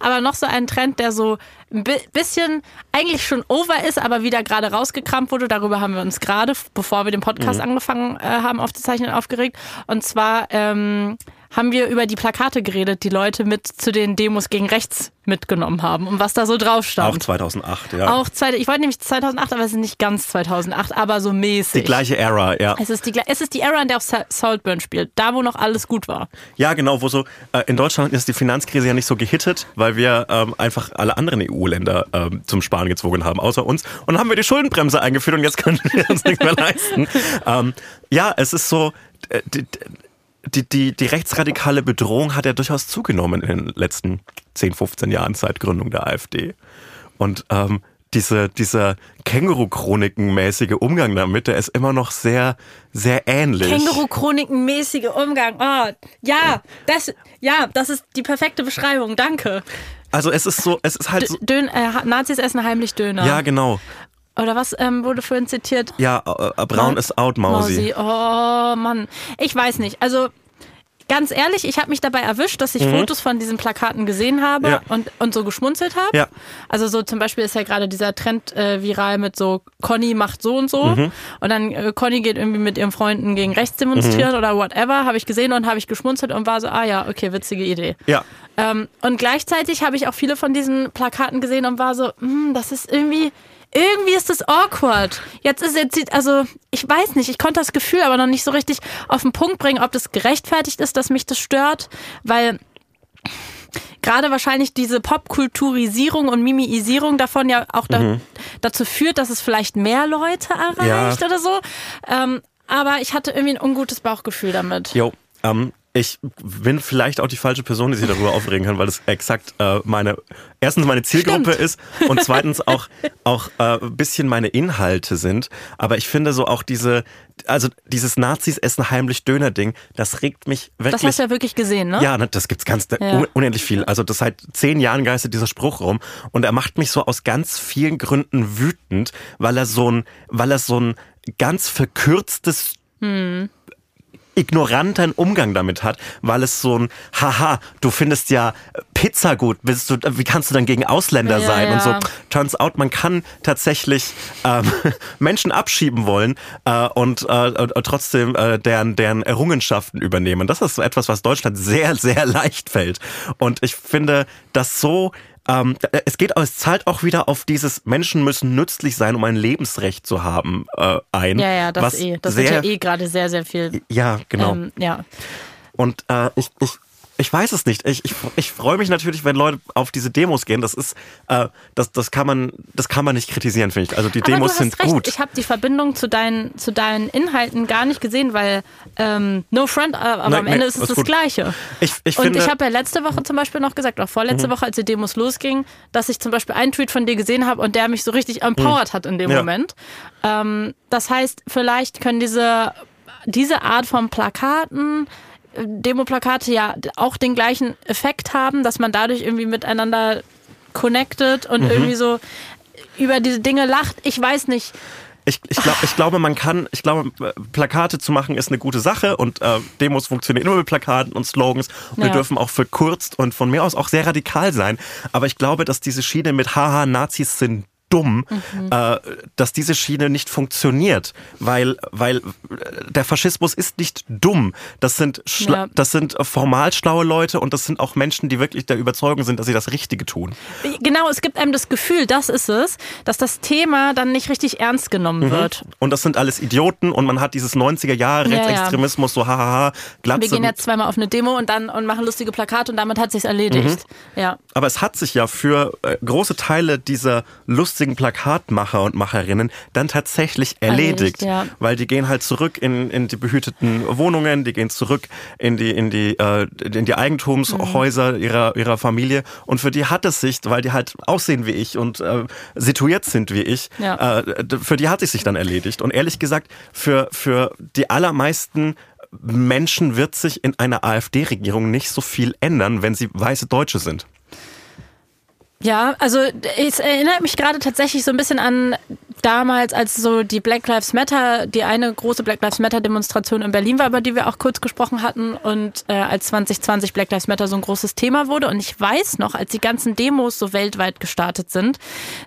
Aber noch so ein Trend, der so ein bi- bisschen eigentlich schon over ist, aber wieder gerade rausgekramt wurde. Darüber haben wir uns gerade, bevor wir den Podcast angefangen äh, haben aufzuzeichnen, aufgeregt. Und zwar ähm, haben wir über die Plakate geredet, die Leute mit zu den Demos gegen rechts mitgenommen haben und was da so drauf stand. Auch 2008, ja. Auch zwei, ich wollte nämlich 2008, aber es ist nicht ganz 2008, aber so mäßig. die gleiche Era, ja. es ist die, es ist die Era, in der auch Sa- Saltburn spielt, da wo noch alles gut war. Ja, genau, wo so, äh, in Deutschland ist die Finanzkrise ja nicht so gehittet, weil wir ähm, einfach alle anderen EU-Länder ähm, zum Sparen gezwungen haben, außer uns. Und dann haben wir die Schuldenbremse eingeführt und jetzt können wir uns nichts mehr leisten. Ähm, ja, es ist so, die, die, die, rechtsradikale Bedrohung hat ja durchaus zugenommen in den letzten 10, 15 Jahren seit Gründung der AfD. Und ähm, diese, dieser Känguru-Chroniken-mäßige Umgang damit, der ist immer noch sehr, sehr ähnlich. Känguru-Chroniken-mäßige Umgang. Oh, ja, das, ja, das ist die perfekte Beschreibung. Danke. Also es ist so, es ist halt so, Dön, äh, Nazis essen heimlich Döner. ja genau. Oder was ähm, wurde vorhin zitiert? Ja, äh, äh, Braun ist out, Mausi. Oh Mann, ich weiß nicht. Also ganz ehrlich, ich habe mich dabei erwischt, dass ich Fotos von diesen Plakaten gesehen habe Mhm. Ja. und, und so geschmunzelt habe. Ja. Also so zum Beispiel ist ja gerade dieser Trend äh, viral mit so Conny macht so und so Mhm. und dann äh, Conny geht irgendwie mit ihren Freunden gegen rechts demonstrieren Mhm. oder whatever, habe ich gesehen und habe ich geschmunzelt und war so, ah ja, okay, witzige Idee. Ja, Ähm, und gleichzeitig habe ich auch viele von diesen Plakaten gesehen und war so, hm, das ist irgendwie, irgendwie ist das awkward. Jetzt ist jetzt, also ich weiß nicht, ich konnte das Gefühl aber noch nicht so richtig auf den Punkt bringen, ob das gerechtfertigt ist, dass mich das stört, weil gerade wahrscheinlich diese Popkulturisierung und Mimiisierung davon ja auch da, dazu führt, dass es vielleicht mehr Leute erreicht Ja. oder so. Ähm, aber ich hatte irgendwie ein ungutes Bauchgefühl damit. jo, ähm, ich bin vielleicht auch die falsche Person, die sich darüber aufregen kann, weil es exakt äh, meine, erstens meine Zielgruppe Stimmt. ist und zweitens auch, auch äh, ein bisschen meine Inhalte sind. Aber ich finde so auch diese, also dieses Nazis essen heimlich Döner-Ding, das regt mich wirklich. Das hast du ja wirklich gesehen, ne? Ja, ne, das gibt's ganz Ja. un unendlich viel. Also das seit zehn Jahren geistert dieser Spruch rum und er macht mich so aus ganz vielen Gründen wütend, weil er so ein, weil er so ein ganz verkürztes ignoranten Umgang damit hat, weil es so ein Haha, du findest ja Pizza gut, bist du, wie kannst du dann gegen Ausländer Ja, sein und so. ja. Turns out, man kann tatsächlich ähm, Menschen abschieben wollen äh, und äh, trotzdem äh, deren, deren Errungenschaften übernehmen. Das ist so etwas, was Deutschland sehr, sehr leicht fällt. Und ich finde das so ähm, es geht, es zahlt auch wieder auf dieses Menschen müssen nützlich sein, um ein Lebensrecht zu haben, äh, ein. Ja, ja, das was eh. Das sehr, wird ja eh gerade sehr, sehr viel. ja, genau. Ähm, ja. Und äh, ich, ich, ich weiß es nicht. Ich, ich, ich freue mich natürlich, wenn Leute auf diese Demos gehen. Das ist, äh, das, das kann man, das kann man nicht kritisieren, finde ich. Also die Aber Demos sind recht. gut. Ich habe die Verbindung zu deinen, zu deinen Inhalten gar nicht gesehen, weil ähm, No Front, äh, aber Nein, am Ende nee, ist es das gut. Gleiche. Ich, ich Und finde, Mhm. ich habe ja letzte Woche zum Beispiel noch gesagt, auch vorletzte Woche, als die Demos losgingen, dass ich zum Beispiel einen Tweet von dir gesehen habe und der mich so richtig empowert hat in dem Ja. Moment. Ähm, das heißt, vielleicht können diese, diese Art von Plakaten, Demoplakate ja auch den gleichen Effekt haben, dass man dadurch irgendwie miteinander connected Mhm. und irgendwie so über diese Dinge lacht. Ich weiß nicht. ich, ich, glaub, ich glaube, man kann, ich glaube, Plakate zu machen ist eine gute Sache und äh, Demos funktionieren immer mit Plakaten und Slogans und Ja. dürfen auch verkürzt und von mir aus auch sehr radikal sein. Aber ich glaube, dass diese Schiene mit Haha, Nazis sind dumm, Mhm. äh, dass diese Schiene nicht funktioniert, weil, weil äh, der Faschismus ist nicht dumm. Das sind, Ja. das sind äh, formal schlaue Leute und das sind auch Menschen, die wirklich der Überzeugung sind, dass sie das Richtige tun. Genau, es gibt einem das Gefühl, das ist es, dass das Thema dann nicht richtig ernst genommen wird. Und das sind alles Idioten und man hat dieses 90er Jahre Ja, ja. Rechtsextremismus, so hahaha, Glatze. Wir gehen jetzt zweimal auf eine Demo und dann und machen lustige Plakate und damit hat sich's erledigt. Mhm. Ja. Aber es hat sich ja für äh, große Teile dieser lustigen Plakatmacher und Macherinnen dann tatsächlich erledigt. Erledigt, ja. Weil die gehen halt zurück in, in die behüteten Wohnungen, die gehen zurück in die, in die, äh, in die Eigentumshäuser ihrer, ihrer Familie. Und für die hat es sich, weil die halt aussehen wie ich und äh, situiert sind wie ich, Ja. äh, für die hat es sich dann erledigt. Und ehrlich gesagt, für, für die allermeisten Menschen wird sich in einer AfD-Regierung nicht so viel ändern, wenn sie weiße Deutsche sind. Ja, also es erinnert mich gerade tatsächlich so ein bisschen an damals, als so die Black Lives Matter, die eine große Black Lives Matter Demonstration in Berlin war, über die wir auch kurz gesprochen hatten und äh, als 2020 Black Lives Matter so ein großes Thema wurde. Und ich weiß noch, als die ganzen Demos so weltweit gestartet sind,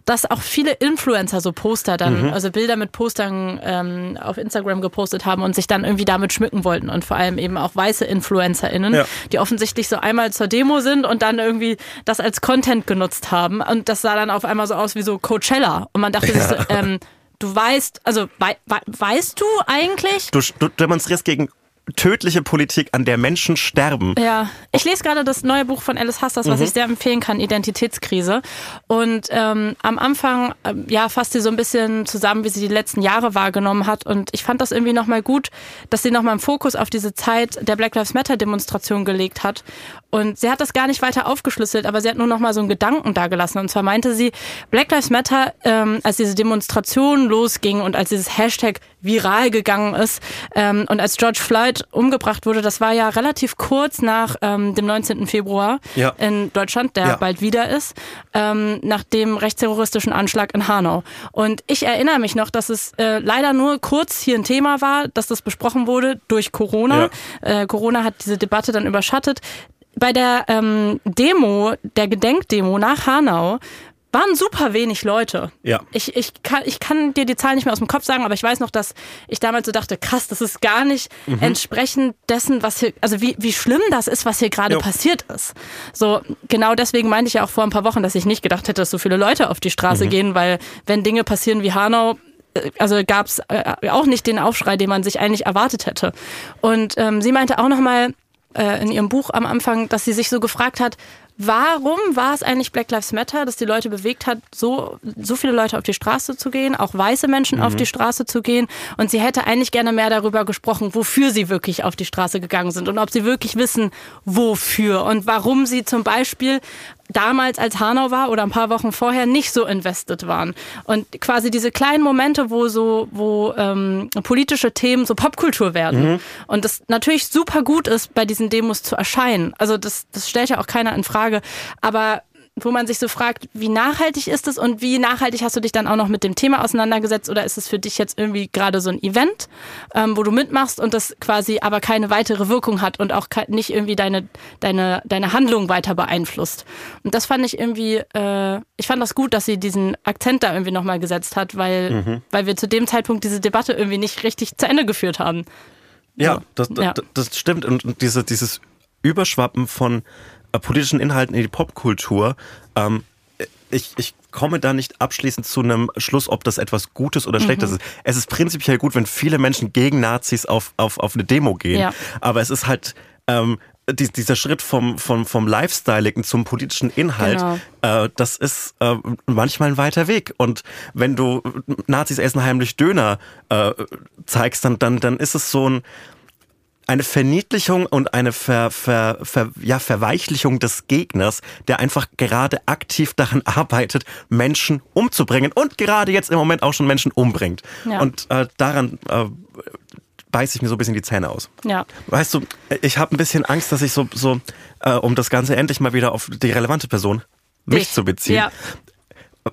dass auch viele Influencer so Poster dann, also Bilder mit Postern ähm, auf Instagram gepostet haben und sich dann irgendwie damit schmücken wollten und vor allem eben auch weiße InfluencerInnen, Ja. die offensichtlich so einmal zur Demo sind und dann irgendwie das als Content genutzt haben. Und das sah dann auf einmal so aus wie so Coachella. Und man dachte sich so, ähm, du weißt, also wei wei weißt du eigentlich? Du, du demonstrierst gegen tödliche Politik, an der Menschen sterben. Ja, ich lese gerade das neue Buch von Alice Hassers, was ich sehr empfehlen kann, Identitätskrise. Und ähm, am Anfang, ähm, ja, fasst sie so ein bisschen zusammen, wie sie die letzten Jahre wahrgenommen hat. Und ich fand das irgendwie nochmal gut, dass sie nochmal einen Fokus auf diese Zeit der Black Lives Matter Demonstration gelegt hat. Und sie hat das gar nicht weiter aufgeschlüsselt, aber sie hat nur nochmal so einen Gedanken dagelassen. Und zwar meinte sie, Black Lives Matter, ähm, als diese Demonstration losging und als dieses Hashtag viral gegangen ist ähm, und als George Floyd umgebracht wurde, das war ja relativ kurz nach ähm, dem 19. Februar Ja. in Deutschland, der Ja. bald wieder ist, ähm, nach dem rechtsterroristischen Anschlag in Hanau. Und ich erinnere mich noch, dass es äh, leider nur kurz hier ein Thema war, dass das besprochen wurde durch Corona. Äh, Corona hat diese Debatte dann überschattet. Bei der ähm, Demo, der Gedenkdemo nach Hanau, waren super wenig Leute. Ja. Ich, ich, kann, ich kann dir die Zahlen nicht mehr aus dem Kopf sagen, aber ich weiß noch, dass ich damals so dachte, krass, das ist gar nicht entsprechend dessen, was hier, also wie, wie schlimm das ist, was hier gerade passiert ist. So, genau deswegen meinte ich ja auch vor ein paar Wochen, dass ich nicht gedacht hätte, dass so viele Leute auf die Straße gehen, weil wenn Dinge passieren wie Hanau, äh, also gab es äh, auch nicht den Aufschrei, den man sich eigentlich erwartet hätte. Und ähm, sie meinte auch nochmal äh, in ihrem Buch am Anfang, dass sie sich so gefragt hat, warum war es eigentlich Black Lives Matter, dass die Leute bewegt hat, so, so viele Leute auf die Straße zu gehen, auch weiße Menschen auf die Straße zu gehen. Und sie hätte eigentlich gerne mehr darüber gesprochen, wofür sie wirklich auf die Straße gegangen sind und ob sie wirklich wissen, wofür und warum sie zum Beispiel damals als Hanau war oder ein paar Wochen vorher nicht so invested waren. Und quasi diese kleinen Momente, wo so, wo ähm, politische Themen so Popkultur werden. Und das natürlich super gut ist, bei diesen Demos zu erscheinen. Also das, das stellt ja auch keiner in Frage. Aber wo man sich so fragt, wie nachhaltig ist es und wie nachhaltig hast du dich dann auch noch mit dem Thema auseinandergesetzt oder ist es für dich jetzt irgendwie gerade so ein Event, ähm, wo du mitmachst und das quasi aber keine weitere Wirkung hat und auch nicht irgendwie deine, deine, deine Handlung weiter beeinflusst. Und das fand ich irgendwie, äh, ich fand das gut, dass sie diesen Akzent da irgendwie nochmal gesetzt hat, weil, weil wir zu dem Zeitpunkt diese Debatte irgendwie nicht richtig zu Ende geführt haben. Ja, das, Ja. das, stimmt. Und, diese, dieses Überschwappen von politischen Inhalten in die Popkultur, ähm, ich, ich komme da nicht abschließend zu einem Schluss, ob das etwas Gutes oder Schlechtes ist. Es ist prinzipiell gut, wenn viele Menschen gegen Nazis auf, auf, auf eine Demo gehen. Ja. Aber es ist halt ähm, die, dieser Schritt vom, vom, vom Lifestyligen zum politischen Inhalt, Genau. äh, das ist äh, manchmal ein weiter Weg. Und wenn du Nazis essen heimlich Döner äh, zeigst, dann, dann, dann ist es so ein eine Verniedlichung und eine Ver, Ver, Ver, ja, Verweichlichung des Gegners, der einfach gerade aktiv daran arbeitet, Menschen umzubringen und gerade jetzt im Moment auch schon Menschen umbringt. Ja. Und äh, daran äh, beiße ich mir so ein bisschen die Zähne aus. Ja. Weißt du, ich habe ein bisschen Angst, dass ich so, so äh, um das Ganze endlich mal wieder auf die relevante Person, mich Dich. zu beziehen, Ja.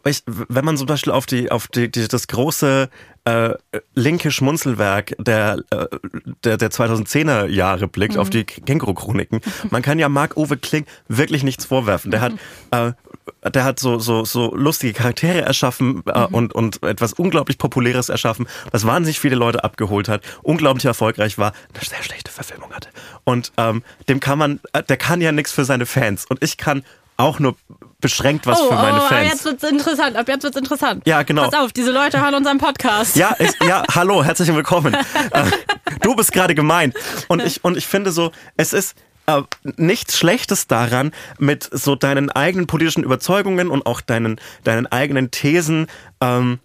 ich, wenn man zum Beispiel auf die auf die, die das große äh, linke Schmunzelwerk der äh, der, der 2010er Jahre blickt, auf die Känguru-Chroniken, man kann ja Marc-Uwe Kling wirklich nichts vorwerfen. Der hat äh, der hat so so so lustige Charaktere erschaffen äh, und und etwas unglaublich populäres erschaffen, was wahnsinnig viele Leute abgeholt hat, unglaublich erfolgreich war, eine sehr schlechte Verfilmung hatte. Und ähm, dem kann man, äh, der kann ja nichts für seine Fans. Und ich kann auch nur beschränkt was oh, für meine oh, Fans. jetzt wird's interessant. Ab jetzt wird's interessant. Ja, genau. Pass auf, diese Leute hören unseren Podcast. Ja, ist, ja, hallo, herzlich willkommen. Äh, du bist gerade gemeint. Und ich, und ich finde so, es ist äh, nichts Schlechtes daran, mit so deinen eigenen politischen Überzeugungen und auch deinen, deinen eigenen Thesen ähm,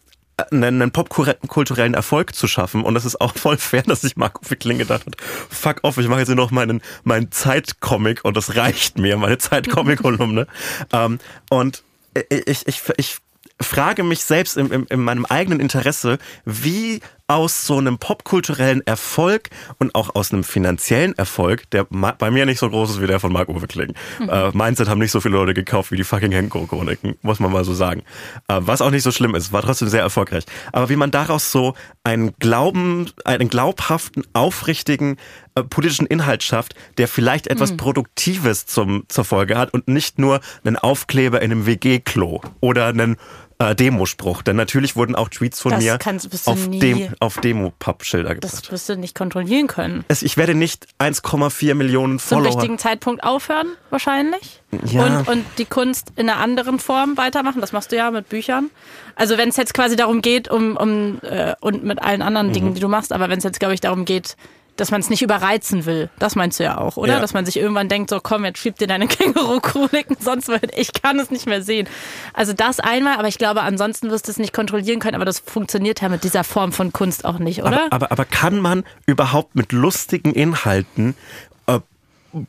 einen, popkulturellen Erfolg zu schaffen. Und es ist auch voll fair, dass sich Marco Kling gedacht hat, fuck off, ich mache jetzt nur noch meinen, meinen Zeitcomic und das reicht mir, meine Zeitcomic-Kolumne. ähm, und ich, ich, ich frage mich selbst in, in, in meinem eigenen Interesse, wie aus so einem popkulturellen Erfolg und auch aus einem finanziellen Erfolg, der bei mir nicht so groß ist wie der von Marc-Uwe Kling. Äh, Mindset haben nicht so viele Leute gekauft wie die fucking Henko-Chroniken, muss man mal so sagen. Äh, was auch nicht so schlimm ist, war trotzdem sehr erfolgreich. Aber wie man daraus so einen Glauben, einen glaubhaften, aufrichtigen äh, politischen Inhalt schafft, der vielleicht etwas Produktives zum, zur Folge hat und nicht nur einen Aufkleber in einem WG-Klo oder einen äh, Demospruch. Denn natürlich wurden auch Tweets von Das mir auf, nie- Dem, auf Demo-Pappschilder Das gebracht. wirst du nicht kontrollieren können. Es- Ich werde nicht 1,4 Millionen Zum Follower. richtigen Zeitpunkt aufhören, wahrscheinlich. Ja. Und, und die Kunst in einer anderen Form weitermachen. Das machst du ja mit Büchern. Also wenn es jetzt quasi darum geht, um, um äh, und mit allen anderen Mhm. Dingen, die du machst, aber wenn es jetzt, glaube ich, darum geht, dass man es nicht überreizen will. Das meinst du ja auch, oder? Ja. Dass man sich irgendwann denkt, so komm, jetzt schieb dir deine Känguru-Chroniken, sonst wird, ich kann es nicht mehr sehen. Also das einmal, aber ich glaube, ansonsten wirst du es nicht kontrollieren können, aber das funktioniert ja mit dieser Form von Kunst auch nicht, oder? Aber, aber, aber kann man überhaupt mit lustigen Inhalten äh,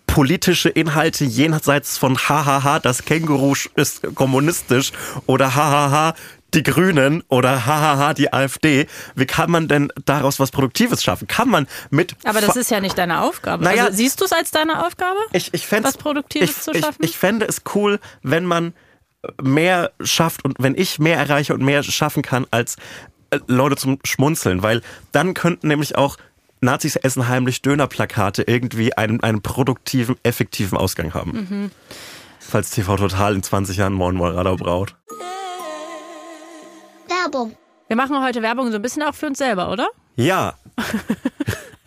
politische Inhalte jenseits von hahaha, das Känguru ist kommunistisch oder hahaha, die Grünen oder hahaha, die AfD, wie kann man denn daraus was Produktives schaffen? Kann man mit... Aber das ist ja nicht deine Aufgabe. Naja, also, siehst du es als deine Aufgabe? ich, ich was Produktives ich, zu ich, schaffen? Ich fände es cool, wenn man mehr schafft und wenn ich mehr erreiche und mehr schaffen kann als äh, Leute zum Schmunzeln, weil dann könnten nämlich auch Nazis essen heimlich Dönerplakate irgendwie einen, einen produktiven, effektiven Ausgang haben. Mhm. Falls TV Total in 20 Jahren Moin Moin Radau braut. Werbung. Wir machen heute Werbung so ein bisschen auch für uns selber, oder? Ja.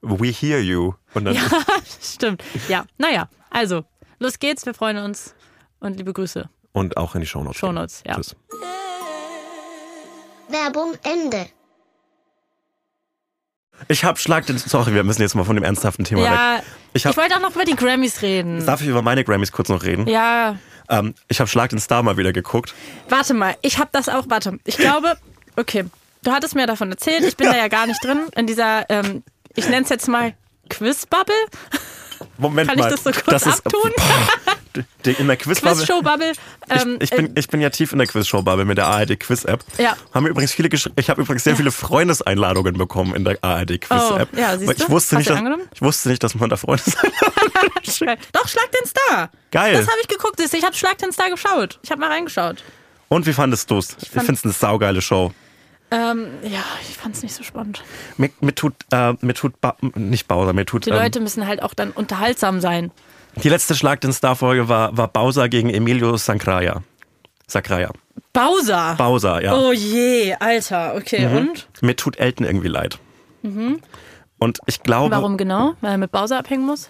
We hear you. Und dann Ja, stimmt. Ja, naja, also, los geht's, wir freuen uns und liebe Grüße. und auch in die Shownotes. Shownotes, ja. Tschüss. Werbung Ende. Ich hab Schlag den. Sorry, wir müssen jetzt mal von dem ernsthaften Thema Ja, weg. ich, Ich wollte auch noch über die Grammys reden. Darf ich über meine Grammys kurz noch reden? Ja, Ähm, ich habe Schlag den Star mal wieder geguckt. warte mal, ich habe das auch, warte, ich glaube, okay, du hattest mir davon erzählt, ich bin da ja gar nicht drin, in dieser, ähm, ich nenne es jetzt mal Quizbubble, Moment Kann ich mal. das so kurz ist, abtun? Die, in der Quizbubble. Quizshow-Bubble. Ähm, ich, ich, bin, ich bin ja tief in der Quizshow-Bubble mit der ARD-Quiz-App. Ja. Haben übrigens viele ich habe übrigens sehr viele Freundeseinladungen bekommen in der ARD-Quiz-App. Oh, ja, siehst Weil ich du? wusste Hast nicht, du dass, ich wusste nicht, dass man da Freundeseinladungen schickt. Doch, Schlag den Star. Geil. Das habe ich geguckt, du, ich habe Schlag den Star geschaut. Ich habe mal reingeschaut. Und wie fandest du's? Ich, fand- finde es eine saugeile Show. Ähm, ja, ich fand es nicht so spannend. Mir, mir tut, äh, mir tut ba nicht Bowser, mir tut Die ähm, Leute müssen halt auch dann unterhaltsam sein. die letzte Schlag den Star Folge war, war Bowser gegen Emilio Sancraya. Sakraya. Bowser. Bowser, ja. Oh je, Alter. Okay, und? Mir tut Elton irgendwie leid. Und ich glaube, Warum genau? Weil er mit Bowser abhängen muss?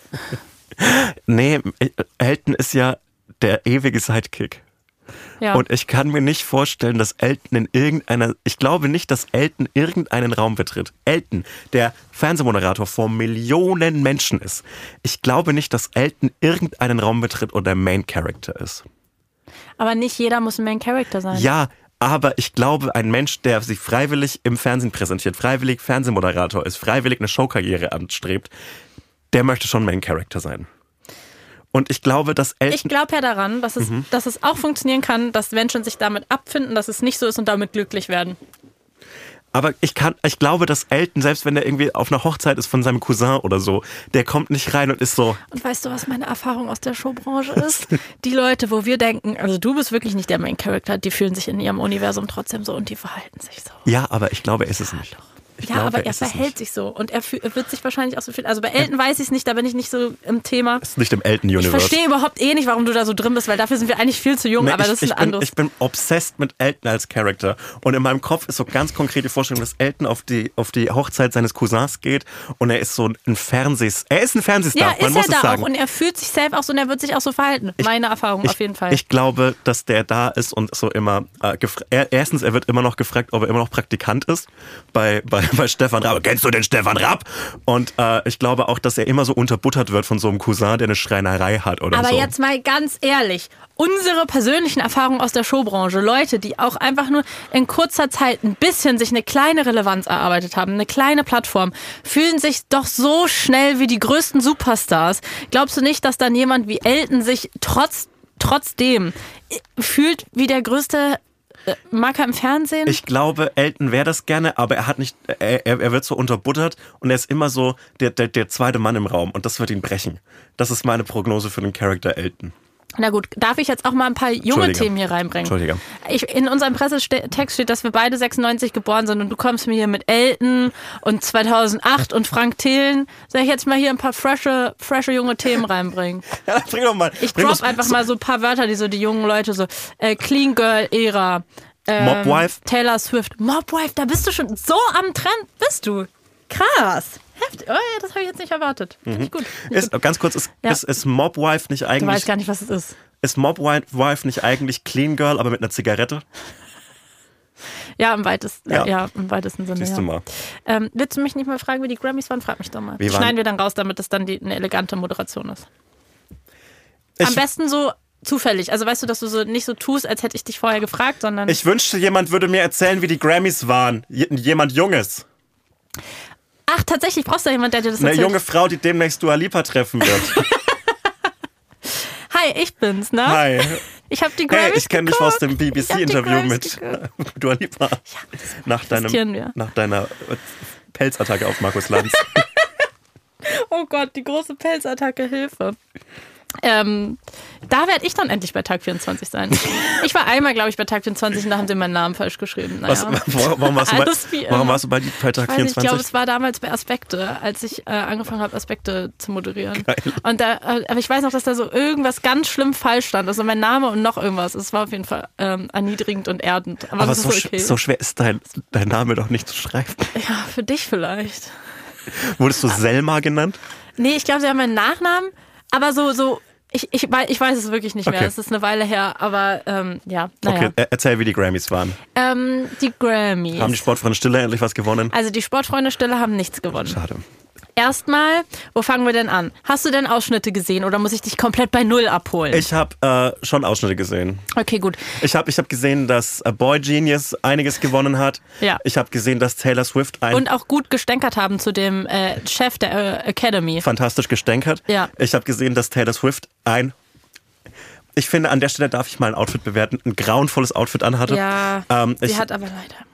nee, Elton ist ja der ewige Sidekick. Ja. Und ich kann mir nicht vorstellen, dass Elton in irgendeiner, ich glaube nicht, dass Elton irgendeinen Raum betritt. Elton, der Fernsehmoderator vor Millionen Menschen ist. Ich glaube nicht, dass Elton irgendeinen Raum betritt oder Main Character ist. Aber nicht jeder muss ein Main Character sein. Ja, aber ich glaube, ein Mensch, der sich freiwillig im Fernsehen präsentiert, freiwillig Fernsehmoderator ist, freiwillig eine Showkarriere anstrebt, der möchte schon Main Character sein. Und ich glaube, dass Elton. Ich glaube ja daran, dass es, dass es auch funktionieren kann, dass Menschen sich damit abfinden, dass es nicht so ist und damit glücklich werden. Aber ich kann, ich glaube, dass Elton, selbst wenn er irgendwie auf einer Hochzeit ist von seinem Cousin oder so, der kommt nicht rein und ist so, Und weißt du, was meine Erfahrung aus der Showbranche ist? Die Leute, wo wir denken, also du bist wirklich nicht der Main Character, die fühlen sich in ihrem Universum trotzdem so und die verhalten sich so. ja, aber ich glaube, er ist es nicht. Ich ja, glaube, aber er es verhält sich so und er, er wird sich wahrscheinlich auch so viel. Also bei Elton weiß ich es nicht, da bin ich nicht so im Thema. Ist nicht im Ich Elton-Universe. verstehe überhaupt eh nicht, warum du da so drin bist, weil dafür sind wir eigentlich viel zu jung, Nee, aber ich, das ist ich, ein anderes. ich bin obsessed mit Elton als Charakter. Und in meinem Kopf ist so ganz konkret die Vorstellung, dass Elton auf die, auf die Hochzeit seines Cousins geht und er ist so ein Fernsehs... Er ist ein Fernsehstar, ja, man ist muss er es da sagen. auch und er fühlt sich selbst auch so und er wird sich auch so verhalten. Meine Erfahrung ich, auf jeden Fall. Ich glaube, dass der da ist und so immer äh, er, erstens, er wird immer noch gefragt, ob er immer noch Praktikant ist bei, bei, bei Stefan Raab. Kennst du den Stefan Raab? Und äh, ich glaube auch, dass er immer so unterbuttert wird von so einem Cousin, der eine Schreinerei hat oder Aber so. jetzt mal ganz ehrlich, unsere persönlichen Erfahrungen aus der Showbranche, Leute, die auch einfach nur in kurzer Zeit ein bisschen sich eine kleine Relevanz erarbeitet haben, eine kleine Plattform, fühlen sich doch so schnell wie die größten Superstars. Glaubst du nicht, dass dann jemand wie Elton sich trotz, trotzdem äh, fühlt wie der größte äh, Macker im Fernsehen? Ich glaube, Elton wäre das gerne, aber er hat nicht, er er wird so unterbuttert und er ist immer so der, der, der zweite Mann im Raum und das wird ihn brechen. Das ist meine Prognose für den Charakter Elton. Na gut, darf ich jetzt auch mal ein paar junge. Themen hier reinbringen? Entschuldige. Ich, in unserem Pressetext steht, dass wir beide 96 geboren sind und du kommst mir hier mit Elton und 2008 und Frank Thelen. Soll ich jetzt mal hier ein paar frische, frische junge Themen reinbringen? Ja, bring doch mal. Ich drop einfach mal so ein paar Wörter, die so die jungen Leute so äh, Clean Girl Ära. Ähm, Mobwife? Taylor Swift. Mobwife, da bist du schon so am Trend, bist du. Krass. Heftig. Oh, ja, das habe ich jetzt nicht erwartet. Finde ich gut. Ich Ist, ganz kurz, ist, Ja. ist, ist Mobwife nicht Du eigentlich, weißt gar nicht, was es ist. ist Mobwife nicht eigentlich Clean Girl, aber mit einer Zigarette? Ja, im weitesten, Ja. ja. im weitesten Sinne. Siehst ja. du mal. Ähm, willst du mich nicht mal fragen, wie die Grammys waren? Frag mich doch mal. Wie Schneiden wir dann raus, damit es dann die, eine elegante Moderation ist. Ich, Am besten so zufällig. Also weißt du, dass du so nicht so tust, als hätte ich dich vorher gefragt, sondern. ich wünschte, jemand würde mir erzählen, wie die Grammys waren. J jemand Junges. Ach, tatsächlich brauchst du jemanden, der dir das Eine erzählt. junge Frau, die demnächst Dua Lipa treffen wird. Hi, ich bin's, ne? Hi. Ich habe die Grammys Hey, ich kenne dich aus dem BBC-Interview mit geguckt. Dua Lipa. nach, existieren deinem, wir. nach deiner äh, Pelzattacke auf Markus Lanz. Oh Gott, die große Pelzattacke, Hilfe. Ähm, da werde ich dann endlich bei Tag 24 sein. Ich war einmal, glaube ich, bei Tag 24 und da haben sie meinen Namen falsch geschrieben. Was, Naja. warum, warum, warst du bei, warum warst du bei, bei Tag Ich weiß nicht, ich 24? glaube, es war damals bei Aspekte, als ich äh, angefangen habe, Aspekte zu moderieren. Geil. Und da, äh, aber ich weiß noch, dass da so irgendwas ganz schlimm falsch stand. Also mein Name und noch irgendwas. Es war auf jeden Fall ähm, erniedrigend und erdend. Aber, Aber das so, okay. so schwer ist dein, dein Name doch nicht zu schreiben. ja, für dich vielleicht. Wurdest du Selma genannt? Nee, ich glaube, sie haben meinen Nachnamen, aber so, so, ich, ich, ich weiß es wirklich nicht mehr. Okay. Es ist eine Weile her, aber ähm, ja, naja. Okay, er- erzähl, wie die Grammys waren. Ähm, die Grammys. Haben die Sportfreunde Stille endlich was gewonnen? also die Sportfreunde Stille haben nichts gewonnen. Schade. Erstmal, wo fangen wir denn an? Hast du denn Ausschnitte gesehen oder muss ich dich komplett bei Null abholen? Ich habe äh, schon Ausschnitte gesehen. okay, gut. Ich habe ich hab gesehen, dass äh, Boy Genius einiges gewonnen hat. Ja. Ich habe gesehen, dass Taylor Swift ein Und auch gut gestänkert haben zu dem äh, Chef der äh, Academy. fantastisch gestänkert. Ja. Ich habe gesehen, dass Taylor Swift ein ich finde, an der Stelle darf ich mal ein Outfit bewerten. Ein grauenvolles Outfit anhatte. Ja, Ähm, sie ich, hat aber leider.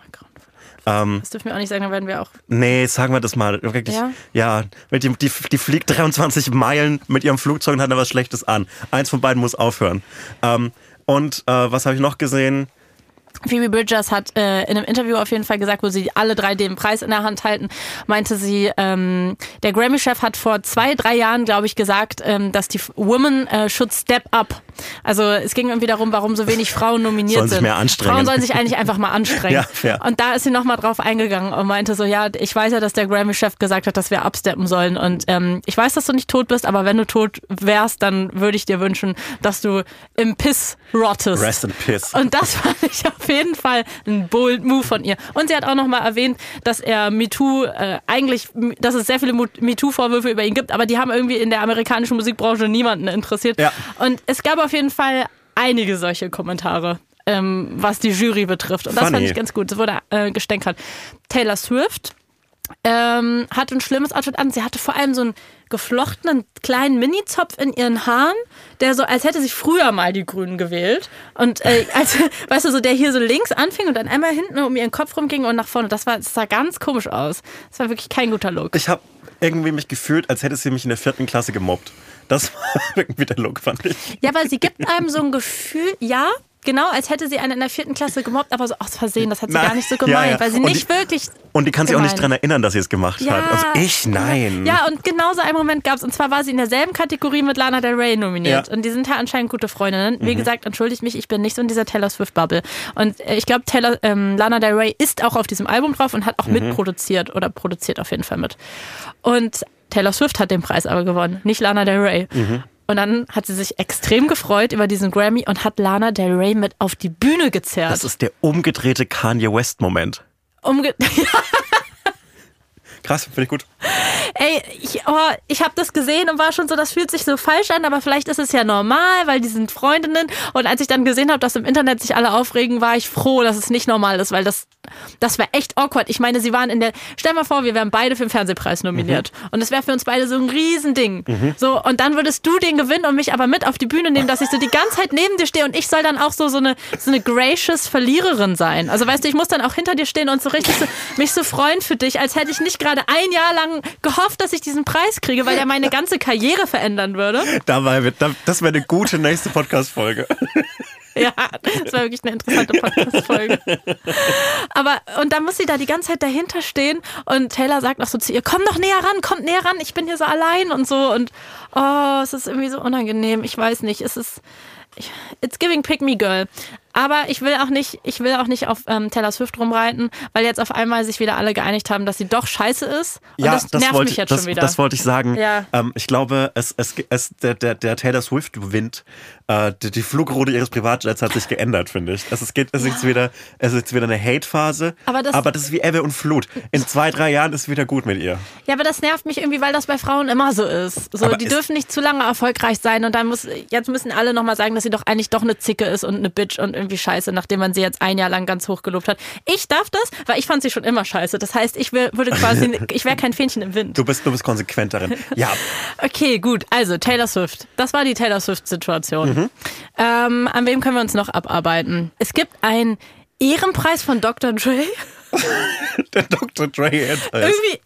Ähm, Das dürfen wir auch nicht sagen, dann werden wir auch. nee, sagen wir das mal. Wirklich, Ja? ja die, die, die fliegt 23 Meilen mit ihrem Flugzeug und hat da was Schlechtes an. Eins von beiden muss aufhören. Ähm, und äh, was habe ich noch gesehen? Phoebe Bridgers hat äh, in einem Interview auf jeden Fall gesagt, wo sie alle drei den Preis in der Hand halten, meinte sie, ähm, der Grammy-Chef hat vor zwei, drei Jahren, glaube ich, gesagt, ähm, dass die Women äh, should step up. Also es ging irgendwie darum, warum so wenig Frauen nominiert Sollen sich sind. mehr anstrengen. Frauen sollen sich eigentlich einfach mal anstrengen. Ja, fair. Und da ist sie nochmal drauf eingegangen und meinte so, ja, ich weiß ja, dass der Grammy-Chef gesagt hat, dass wir absteppen sollen. Und ähm, ich weiß, dass du nicht tot bist, aber wenn du tot wärst, dann würde ich dir wünschen, dass du im Piss rottest. Rest in Piss. Und das fand ich auf jeden Fall ein bold Move von ihr. Und sie hat auch nochmal erwähnt, dass er MeToo äh, eigentlich, dass es sehr viele MeToo-Vorwürfe über ihn gibt, aber die haben irgendwie in der amerikanischen Musikbranche niemanden interessiert. Ja. Und es gab auf jeden Fall einige solche Kommentare. Ähm, was die Jury betrifft. Und das Funny. fand ich ganz gut. Es wurde äh, gestänkert. Taylor Swift ähm, hatte ein schlimmes Outfit an. Sie hatte vor allem so einen geflochtenen kleinen Mini-Zopf in ihren Haaren, der so, als hätte sie früher mal die Grünen gewählt. Und äh, als, weißt du, so der hier so links anfing und dann einmal hinten um ihren Kopf rumging und nach vorne. Das, war, das sah ganz komisch aus. Das war wirklich kein guter Look. Ich habe irgendwie mich gefühlt, als hätte sie mich in der vierten Klasse gemobbt. Das war irgendwie der Look, fand ich. Ja, aber sie gibt einem so ein Gefühl, ja, genau, als hätte sie einen in der vierten Klasse gemobbt, aber so aus Versehen, das hat sie Nein. gar nicht so Ja, gemeint, ja. weil sie Und nicht die- wirklich. Und die kann sich auch nicht dran erinnern, dass sie es gemacht Ja. hat. Also ich, nein. Ja, und genauso einen Moment gab es. Und zwar war sie in derselben Kategorie mit Lana Del Rey nominiert. Ja. Und die sind ja anscheinend gute Freundinnen. Wie gesagt, entschuldigt mich, ich bin nicht so in dieser Taylor Swift-Bubble. Und äh, ich glaube, Taylor, ähm, Lana Del Rey ist auch auf diesem Album drauf und hat auch mitproduziert oder produziert auf jeden Fall mit. Und Taylor Swift hat den Preis aber gewonnen, nicht Lana Del Rey. Und dann hat sie sich extrem gefreut über diesen Grammy und hat Lana Del Rey mit auf die Bühne gezerrt. Das ist der umgedrehte Kanye West-Moment. Umge Krass, finde ich gut. Ey, ich, oh, ich habe das gesehen und war schon so, das fühlt sich so falsch an, aber vielleicht ist es ja normal, weil die sind Freundinnen. Und als ich dann gesehen habe, dass im Internet sich alle aufregen, war ich froh, dass es nicht normal ist, weil das, das wäre echt awkward. Ich meine, sie waren in der, stell mal vor, wir wären beide für den Fernsehpreis nominiert. Und das wäre für uns beide so ein Riesending. So, und dann würdest du den gewinnen und mich aber mit auf die Bühne nehmen, dass ich so die ganze Zeit neben dir stehe und ich soll dann auch so, so eine, so eine gracious Verliererin sein. Also weißt du, ich muss dann auch hinter dir stehen und so richtig so, mich so freuen für dich, als hätte ich nicht gerade ein Jahr lang gehofft, dass ich diesen Preis kriege, weil der meine ganze Karriere verändern würde. Dabei wird, da- das wäre eine gute nächste Podcast-Folge. Ja, das war wirklich eine interessante Podcast-Folge. Aber, und dann muss sie da die ganze Zeit dahinter stehen und Taylor sagt noch so zu ihr, komm doch näher ran, kommt näher ran, ich bin hier so allein und so und oh, es ist irgendwie so unangenehm, ich weiß nicht, es ist, it's giving pick me girl. Aber ich will auch nicht, ich will auch nicht auf ähm, Taylor Swift rumreiten, weil jetzt auf einmal sich wieder alle geeinigt haben, dass sie doch scheiße ist. Und das, nervt wollte, mich jetzt das, schon wieder. das wollte ich sagen. Ja. Ähm, ich glaube, es, es, es, der, der, der Taylor Swift-Wind, äh, die, die Flugroute ihres Privatjets hat sich geändert, finde ich. Also es, geht, es, ist jetzt wieder, es ist jetzt wieder eine Hate-Phase, Aber das- aber das ist wie Ebbe und Flut. In zwei, drei Jahren ist es wieder gut mit ihr. Ja, aber das nervt mich irgendwie, weil das bei Frauen immer so ist. So, Aber die ist- dürfen nicht zu lange erfolgreich sein und dann muss, jetzt müssen alle nochmal sagen, dass sie doch eigentlich doch eine Zicke ist und eine Bitch und irgendwie scheiße, nachdem man sie jetzt ein Jahr lang ganz hoch gelobt hat. Ich darf das, weil ich fand sie schon immer scheiße. Das heißt, ich wär, würde quasi, ich wäre kein Fähnchen im Wind. Du bist, du bist konsequent darin. Ja, Okay, gut. Also Taylor Swift. Das war die Taylor Swift-Situation. Mhm. Ähm, an wem können wir uns noch abarbeiten? Es gibt einen Ehrenpreis von Dr. Dre. der Dr. Dre Preis. irgendwie.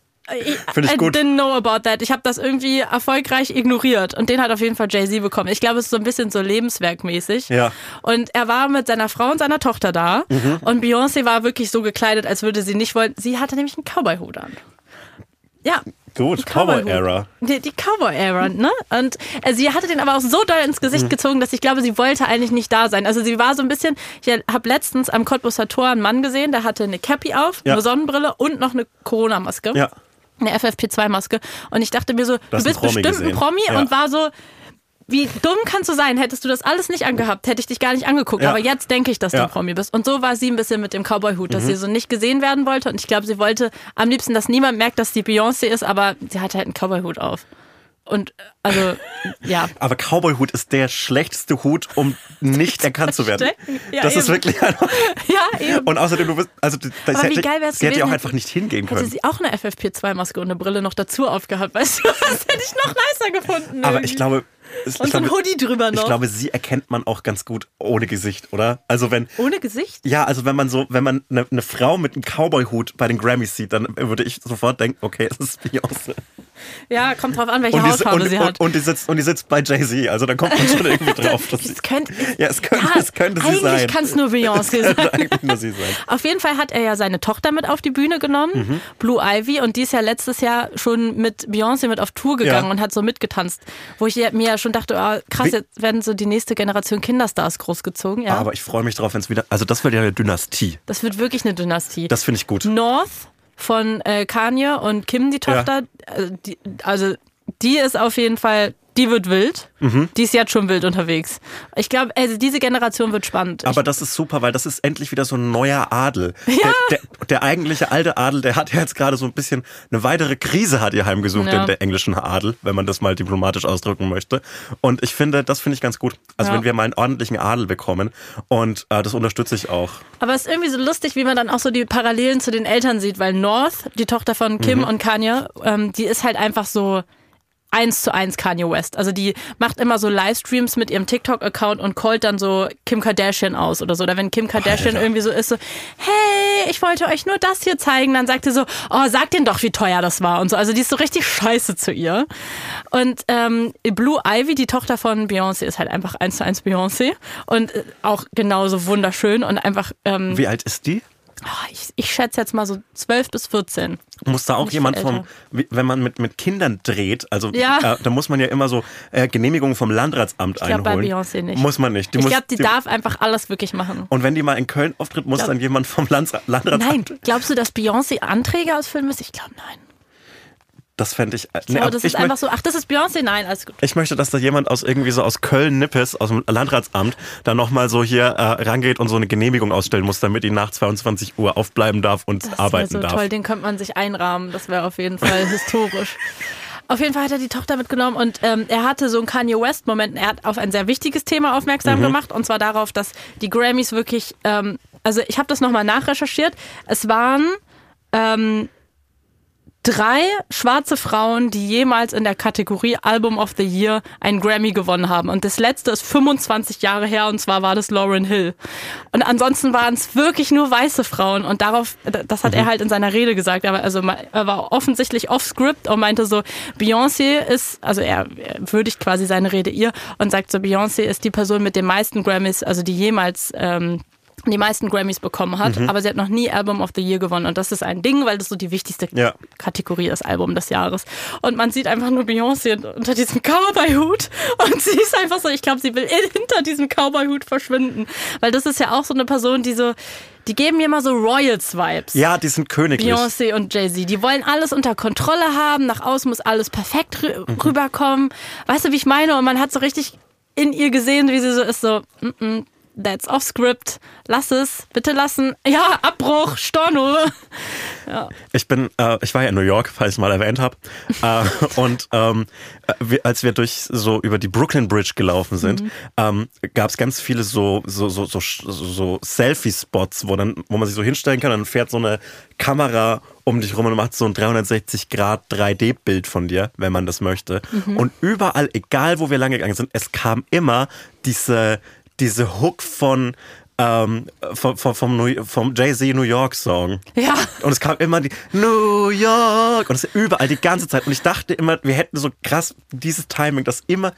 Ich, Find ich I gut. didn't know about that. Ich habe das irgendwie erfolgreich ignoriert. Und den hat auf jeden Fall Jay-Z bekommen. Ich glaube, es ist so ein bisschen so lebenswerkmäßig. Ja. Und er war mit seiner Frau und seiner Tochter da. Mhm. Und Beyoncé war wirklich so gekleidet, als würde sie nicht wollen. Sie hatte nämlich einen Cowboy-Hut an. Ja. Gut. Cowboy-Era. Die, die Cowboy-Era, ne? Und äh, sie hatte den aber auch so doll ins Gesicht Mhm. gezogen, dass ich glaube, sie wollte eigentlich nicht da sein. Also sie war so ein bisschen, ich habe letztens am Cottbusser Tor einen Mann gesehen, der hatte eine Cappy auf, Ja. eine Sonnenbrille und noch eine Corona-Maske Ja. eine FFP2-Maske. Und ich dachte mir so, du hast bist bestimmt ein gesehen. Promi Ja. und war so, wie dumm kannst du sein? Hättest du das alles nicht angehabt, hätte ich dich gar nicht angeguckt. Ja. Aber jetzt denke ich, dass du Ja. ein Promi bist. Und so war sie ein bisschen mit dem Cowboy-Hut, Mhm. dass sie so nicht gesehen werden wollte. Und ich glaube, sie wollte am liebsten, dass niemand merkt, dass sie Beyoncé ist, aber sie hatte halt einen Cowboy-Hut auf. Und also, ja. Aber Cowboy-Hut ist der schlechteste Hut, um nicht erkannt zu werden. Ja, das ist eben. wirklich einfach. Ja, eben. Und außerdem, du bist, also das Aber wie hätte, geil wär's sie hätte ja auch gewesen, einfach nicht hingehen Hätte können. sie auch eine FFP2-Maske und eine Brille noch dazu aufgehabt, weißt du? Das hätte ich noch nicer gefunden. Aber irgendwie. ich glaube, ich Und so ein glaube, Hoodie drüber noch. ich glaube, sie erkennt man auch ganz gut ohne Gesicht, oder? Also wenn, Ohne Gesicht? ja, also wenn man so, wenn man eine, eine Frau mit einem Cowboy-Hut bei den Grammys sieht, dann würde ich sofort denken, okay, es ist Beyoncé. Ja, kommt drauf an, welche Und die, Hautfarbe und, sie und, hat. und, die sitzt, und die sitzt bei Jay-Z, also da kommt man schon irgendwie drauf. Dass Es könnte, ja, es könnte, ja, es könnte sie eigentlich sein. kann es nur Beyoncé sein. eigentlich nur sie sein. Auf jeden Fall hat er ja seine Tochter mit auf die Bühne genommen, Mhm. Blue Ivy, und die ist ja letztes Jahr schon mit Beyoncé mit auf Tour gegangen Ja. und hat so mitgetanzt. Wo ich mir ja schon dachte, ah, krass, jetzt werden so die nächste Generation Kinderstars großgezogen. Ja. Aber ich freue mich drauf, wenn es wieder, also das wird ja eine Dynastie. das wird wirklich eine Dynastie. Das finde ich gut. North von äh, Kanye und Kim, die Tochter, also, die, also die ist auf jeden Fall, die wird wild. Mhm. Die ist jetzt schon wild unterwegs. Ich glaube, also diese Generation wird spannend. Aber das ist super, weil das ist endlich wieder so ein neuer Adel. Der, der, der eigentliche alte Adel, der hat ja jetzt gerade so ein bisschen eine weitere Krise hat ihr heimgesucht Ja. in der englischen Adel, wenn man das mal diplomatisch ausdrücken möchte. Und ich finde, das finde ich ganz gut. Also Ja. wenn wir mal einen ordentlichen Adel bekommen und äh, das unterstütze ich auch. Aber es ist irgendwie so lustig, wie man dann auch so die Parallelen zu den Eltern sieht, weil North, die Tochter von Kim und Kanye, ähm, die ist halt einfach so eins zu eins Kanye West. Also die macht immer so Livestreams mit ihrem TikTok-Account und callt dann so Kim Kardashian aus oder so. Oder wenn Kim Kardashian Alter. irgendwie so ist, so, hey, ich wollte euch nur das hier zeigen, dann sagt sie so, oh, sag denen doch, wie teuer das war und so. Also die ist so richtig scheiße zu ihr. Und ähm, Blue Ivy, die Tochter von Beyoncé, ist halt einfach eins zu eins Beyoncé und äh, auch genauso wunderschön und einfach ähm, Wie alt ist die? Ah, ich, ich schätze jetzt mal so 12 bis 14. Muss da auch Nicht jemand vom, wenn man mit, mit Kindern dreht, also Ja. äh, da muss man ja immer so äh, Genehmigungen vom Landratsamt Ich glaube bei einholen. Beyoncé nicht. Muss man nicht. Die ich glaube, die, darf einfach alles wirklich machen. Und wenn die mal in Köln auftritt, muss Glaub- dann jemand vom Landratsamt. Nein, glaubst du, dass Beyoncé Anträge ausfüllen muss? Ich glaube, nein. Das fände ich. äh, nee, das ich, ist einfach so, ach, das ist Beyoncé? Nein, alles gut. ich möchte, dass da jemand aus irgendwie so aus Köln-Nippes, aus dem Landratsamt, dann nochmal so hier äh, rangeht und so eine Genehmigung ausstellen muss, damit die nach 22 Uhr aufbleiben darf und Das arbeiten so darf. toll, den könnte man sich einrahmen. Das wäre auf jeden Fall historisch. Auf jeden Fall hat er die Tochter mitgenommen und ähm, er hatte so einen Kanye West-Moment. Er hat auf ein sehr wichtiges Thema Mhm. aufmerksam gemacht und zwar darauf, dass die Grammys wirklich, ähm, also ich habe das nochmal nachrecherchiert. Es waren ähm, drei schwarze Frauen, die jemals in der Kategorie Album of the Year einen Grammy gewonnen haben. Und das letzte ist 25 Jahre her und zwar war das Lauren Hill. Und ansonsten waren es wirklich nur weiße Frauen. Und darauf, das hat er halt in seiner Rede gesagt, aber also er war offensichtlich off-script und meinte so, Beyoncé ist, also er, er würdigt quasi seine Rede ihr und sagt so, Beyoncé ist die Person mit den meisten Grammys, also die jemals ähm, die meisten Grammys bekommen hat, aber sie hat noch nie Album of the Year gewonnen. Und das ist ein Ding, weil das so die wichtigste Ja. Kategorie ist, Album des Jahres. Und man sieht einfach nur Beyoncé unter diesem Cowboy-Hut. Und sie ist einfach so, ich glaube, sie will hinter diesem Cowboy-Hut verschwinden. Weil das ist ja auch so eine Person, die so, die geben mir mal so Royals-Vibes. Ja, die sind königlich. Beyoncé und Jay-Z, die wollen alles unter Kontrolle haben, nach außen muss alles perfekt rü Mhm. rüberkommen. Weißt du, wie ich meine? Und man hat so richtig in ihr gesehen, wie sie so ist, so, mm -mm, that's off script, lass es, bitte lassen. Ja, Abbruch, Storno. Ich bin, äh, ich war ja in New York, falls ich es mal erwähnt habe. äh, und ähm, äh, wir, als wir durch so über die Brooklyn Bridge gelaufen sind, ähm, gab es ganz viele so so so so, so, Selfie-Spots, wo dann, wo man sich so hinstellen kann, dann fährt so eine Kamera um dich rum und macht so ein 360 Grad 3D-Bild von dir, wenn man das möchte. Und überall, egal wo wir lang gegangen sind, es kam immer diese diese Hook von ähm, vom, vom, vom, vom Jay-Z New York Song. Ja. Und es kam immer die New York und es ist überall die ganze Zeit. Und ich dachte immer, wir hätten so krass dieses Timing, dass immer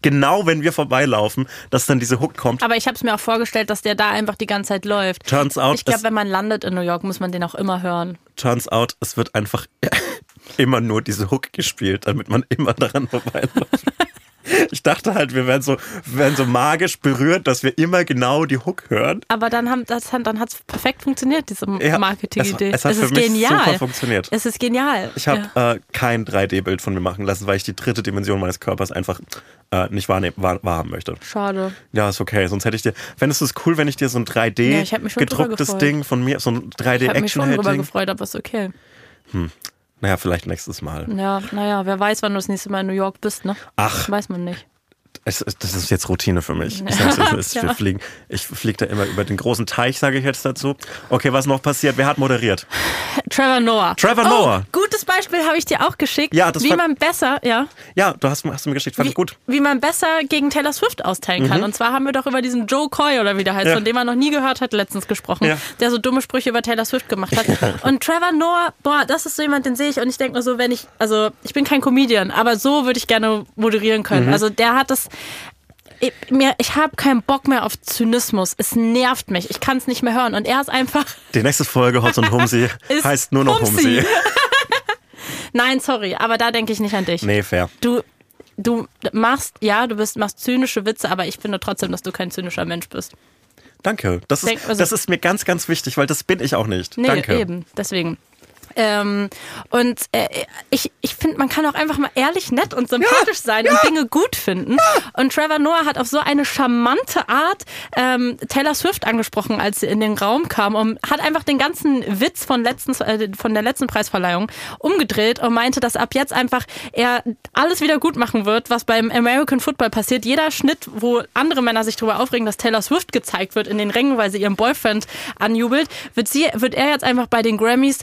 genau wenn wir vorbeilaufen, dass dann diese Hook kommt. Aber ich habe es mir auch vorgestellt, dass der da einfach die ganze Zeit läuft. Turns out, ich glaube, wenn man landet in New York, muss man den auch immer hören. Turns out, es wird einfach immer nur diese Hook gespielt, damit man immer daran vorbeiläuft. Ich dachte halt, wir werden so, wir werden so magisch berührt, dass wir immer genau die Hook hören. Aber dann, haben, das, hat- dann hat es perfekt funktioniert, diese Ja, Marketing-Idee. es- es hat ist für mich genial. super funktioniert. Es ist genial. Ich habe ja. äh, kein 3D-Bild von mir machen lassen, weil ich die dritte Dimension meines Körpers einfach äh, nicht wahrnehmen, wahr, wahrhaben möchte. Schade. Ja, ist okay. Sonst hätte ich dir. Fändest du es cool, wenn ich dir so ein 3D Ja, hätte. Ding von mir, so ein Ich habe mich schon drüber gefreut, aber ist okay. Naja, vielleicht nächstes Mal. Ja, naja, wer weiß, wann du das nächste Mal in New York bist, ne? Ach. Weiß man nicht. Es, das ist jetzt Routine für mich. Ich, sag's, es ist, wir fliegen, ich fliege da immer über den großen Teich, sage ich jetzt dazu. Okay, was noch passiert? Wer hat moderiert? Trevor Noah. Trevor oh, Noah. Gutes Beispiel habe ich dir auch geschickt. Ja, das wie man besser, ja, Ja, du hast, hast du mir geschickt, fand wie, ich gut. wie man besser gegen Taylor Swift austeilen kann. Und zwar haben wir doch über diesen Joe Coy oder wie der heißt, Mhm. Ja. von dem man noch nie gehört hat, letztens gesprochen, Ja. der so dumme Sprüche über Taylor Swift gemacht hat. Und Trevor Noah, boah, das ist so jemand, den sehe ich und ich denke mir so, wenn ich, also ich bin kein Comedian, aber so würde ich gerne moderieren können. Mhm. Also der hat das. Ich, mir, ich habe keinen Bock mehr auf Zynismus. Es nervt mich. Ich kann es nicht mehr hören. Und er ist einfach. Die nächste Folge Hotz und Humsi heißt nur noch Humsi. Humsi. Nein, sorry, aber da denke ich nicht an dich. Nee, fair. Du, du machst, ja, du bist, machst zynische Witze, aber ich finde trotzdem, dass du kein zynischer Mensch bist. Danke. Das ist, Denk- also- das ist mir ganz, ganz wichtig, weil das bin ich auch nicht. Nee, Danke. eben. Deswegen. Ähm, und äh, ich, ich finde, man kann auch einfach mal ehrlich, nett und sympathisch sein und Dinge gut finden. Und Trevor Noah hat auf so eine charmante Art ähm, Taylor Swift angesprochen, als sie in den Raum kam und hat einfach den ganzen Witz von, letzten, äh, von der letzten Preisverleihung umgedreht und meinte, dass ab jetzt einfach er alles wieder gut machen wird, was beim American Football passiert. Jeder Schnitt, wo andere Männer sich darüber aufregen, dass Taylor Swift gezeigt wird in den Rängen, weil sie ihren Boyfriend anjubelt, wird, sie, wird er jetzt einfach bei den Grammys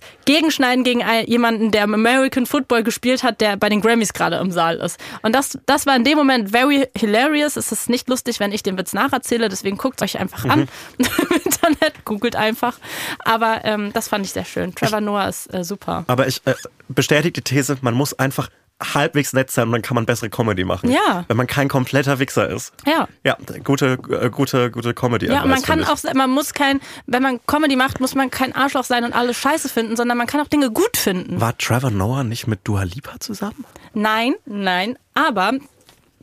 gegenschneiden gegen jemanden, der im American Football gespielt hat, der bei den Grammys gerade im Saal ist. Und das, das war in dem Moment very hilarious. Es ist nicht lustig, wenn ich den Witz nacherzähle, deswegen guckt euch einfach an im Internet, googelt einfach. Aber ähm, das fand ich sehr schön. Trevor Noah ist äh, super. Aber ich äh, bestätige die These, man muss einfach halbwegs nett sein und dann kann man bessere Comedy machen. Ja. Wenn man kein kompletter Wichser ist. Ja. Ja, gute, äh, gute, gute Comedy. Ja, und man kann auch, man muss kein, wenn man Comedy macht, muss man kein Arschloch sein und alles scheiße finden, sondern man kann auch Dinge gut finden. War Trevor Noah nicht mit Dua Lipa zusammen? Nein, nein, aber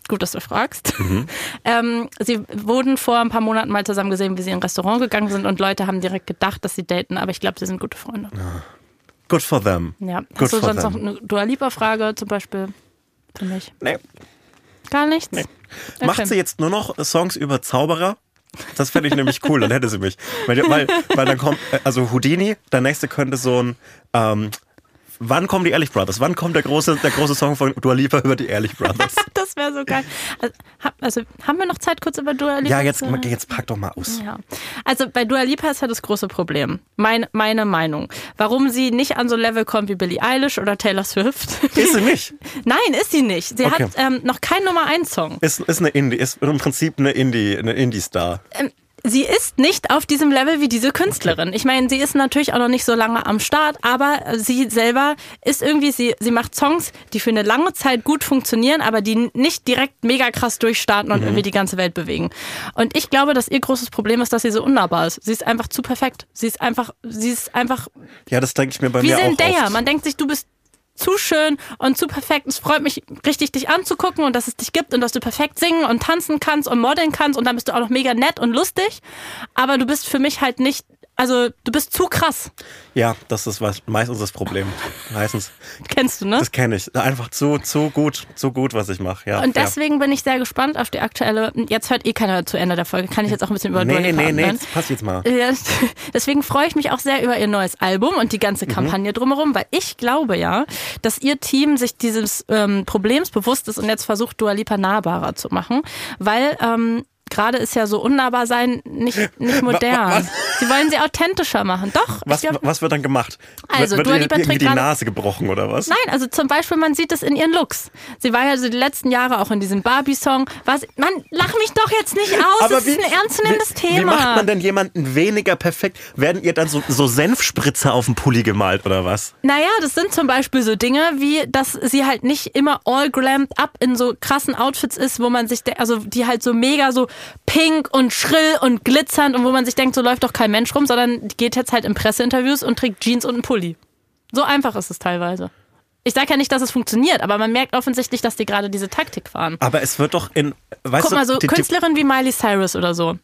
gut, dass du fragst. Ähm, sie wurden vor ein paar Monaten mal zusammen gesehen, wie sie in ein Restaurant gegangen sind und Leute haben direkt gedacht, dass sie daten, aber ich glaube, sie sind gute Freunde. Good for them. Ja. Good Hast du sonst them. noch eine Dua Lipa-Frage zum Beispiel für mich? Nee. Gar nichts? Okay. Macht sie jetzt nur noch Songs über Zauberer? Das fände ich nämlich cool, dann hätte sie mich. Weil, weil, weil dann kommt, äh, also Houdini, der nächste könnte so ein, ähm, wann kommen die Ehrlich Brothers? Wann kommt der große, der große Song von Dua Lipa über die Ehrlich Brothers? Das wäre so geil. Also, also haben wir noch Zeit, kurz über Dua Lipa ja, jetzt, jetzt pack doch mal aus. Ja. Also bei Dua Lipa ist ja das große Problem. Mein, meine Meinung. Warum sie nicht an so ein Level kommt wie Billie Eilish oder Taylor Swift. Ist sie nicht. Nein, ist sie nicht. Sie Okay. hat ähm, noch keinen Nummer 1 Song. Ist, ist eine Indie, ist im Prinzip eine Indie, eine Indie-Star. Sie ist nicht auf diesem Level wie diese Künstlerin. Ich meine, sie ist natürlich auch noch nicht so lange am Start, aber sie selber ist irgendwie, sie, sie macht Songs, die für eine lange Zeit gut funktionieren, aber die nicht direkt mega krass durchstarten und irgendwie die ganze Welt bewegen. Und ich glaube, dass ihr großes Problem ist, dass sie so unnahbar ist. Sie ist einfach zu perfekt. Sie ist einfach, sie ist einfach Ja, das denke ich mir bei wie mir auch Zendaya. oft. Man denkt sich, du bist zu schön und zu perfekt. Es freut mich richtig, dich anzugucken und dass es dich gibt und dass du perfekt singen und tanzen kannst und modeln kannst und dann bist du auch noch mega nett und lustig. Aber du bist für mich halt nicht, also du bist zu krass. Ja, das ist was, meistens das Problem. Meistens. Kennst du, ne? Das kenne ich. Einfach zu, zu gut, zu gut, was ich mache. Ja, Und ja. deswegen bin ich sehr gespannt auf die aktuelle. Jetzt hört eh keiner zu Ende der Folge. Kann ich jetzt auch ein bisschen über Nee, nee, nee, das passt jetzt mal. Ja, deswegen freue ich mich auch sehr über ihr neues Album und die Mhm. ganze Kampagne drumherum, weil ich glaube ja, dass ihr Team sich dieses ähm, Problems bewusst ist und jetzt versucht, Dua Lipa nahbarer zu machen, weil ähm, gerade ist ja so unnahbar sein nicht, nicht modern. Sie wollen sie authentischer machen. Doch, Was, glaub, was wird dann gemacht? Also, wird Dua Lipa irgendwie die Nase gebrochen oder was? Nein, also zum Beispiel, man sieht es in ihren Looks. Sie war ja so die letzten Jahre auch in diesem Barbie-Song. Was, man, lach mich doch jetzt nicht aus. das ist ein ernstzunehmendes wie, Thema. Wie macht man denn jemanden weniger perfekt? Werden ihr dann so, so Senfspritzer auf den Pulli gemalt oder was? Naja, das sind zum Beispiel so Dinge, wie dass sie halt nicht immer all glammed up in so krassen Outfits ist, wo man sich, also die halt so mega so pink und schrill und glitzernd und wo man sich denkt, so läuft doch kein Mensch rum, sondern die geht jetzt halt in Presseinterviews und trägt Jeans und einen Pulli. So einfach ist es teilweise. Ich sage ja nicht, dass es funktioniert, aber man merkt offensichtlich, dass die gerade diese Taktik fahren. Aber es wird doch in, weißt Guck mal, so die, die, Künstlerin wie Miley Cyrus oder so,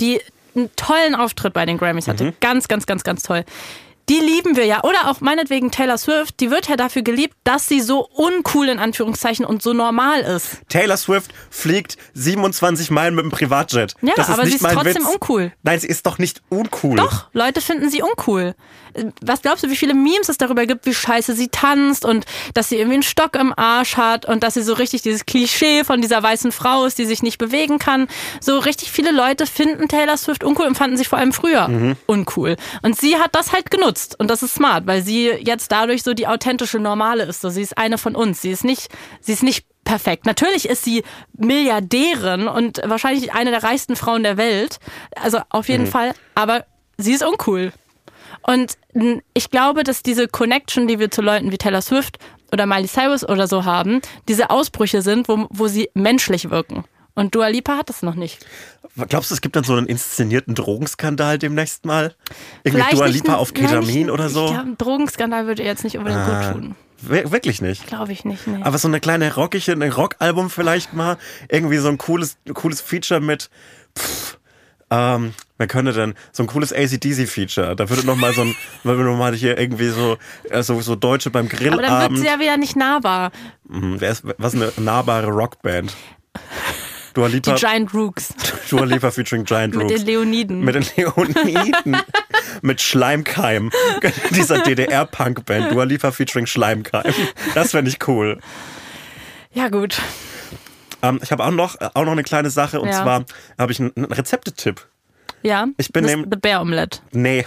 die einen tollen Auftritt bei den Grammys hatte. Ganz, ganz, ganz, ganz toll. Die lieben wir ja. Oder auch meinetwegen Taylor Swift, die wird ja dafür geliebt, dass sie so uncool in Anführungszeichen und so normal ist. Taylor Swift fliegt 27 Meilen mit dem Privatjet. Ja, das ist aber nicht sie ist trotzdem Witz. uncool. Nein, sie ist doch nicht uncool. Doch, Leute finden sie uncool. Was glaubst du, wie viele Memes es darüber gibt, wie scheiße sie tanzt und dass sie irgendwie einen Stock im Arsch hat und dass sie so richtig dieses Klischee von dieser weißen Frau ist, die sich nicht bewegen kann. So richtig viele Leute finden Taylor Swift uncool und fanden sie vor allem früher uncool. Und sie hat das halt genutzt und das ist smart, weil sie jetzt dadurch so die authentische Normale ist. So, sie ist eine von uns. Sie ist nicht, sie ist nicht perfekt. Natürlich ist sie Milliardärin und wahrscheinlich eine der reichsten Frauen der Welt. Also auf jeden Fall. Aber sie ist uncool. Und ich glaube, dass diese Connection, die wir zu Leuten wie Taylor Swift oder Miley Cyrus oder so haben, diese Ausbrüche sind, wo, wo sie menschlich wirken. Und Dua Lipa hat das noch nicht. Glaubst du, es gibt dann so einen inszenierten Drogenskandal demnächst mal? Irgendwie Vielleicht Dua Lipa ein- auf Ketamin oder so? Ein Drogenskandal würde ihr jetzt nicht unbedingt Ah, gut tun. wir- Wirklich nicht. Glaube ich nicht. Nee. Aber so eine kleine rockige, ein Rockalbum vielleicht mal. Irgendwie so ein cooles, cooles Feature mit, pff, Ähm, wer könnte denn so ein cooles ACDC-Feature? Da würde noch mal so ein, würde noch mal hier irgendwie so, äh, so, so Deutsche beim Aber dann wird Grillabend. sie ja wieder nicht nahbar. Mhm, wer ist, was ist eine nahbare Rockband? Dua Die Lipa, Giant Rooks. Dua Lipa featuring Giant Mit Rooks. den Leoniden. Mit den Leoniden. mit Schleimkeim. Dieser DDR-Punk-Band. Dua Lipa featuring Schleimkeim. Das fände ich cool. ja, gut. Ähm, ich habe auch noch, auch noch eine kleine Sache und Ja. zwar habe ich einen, einen Rezeptetipp. Ja. Ich bin The Bear Omelette. Nee.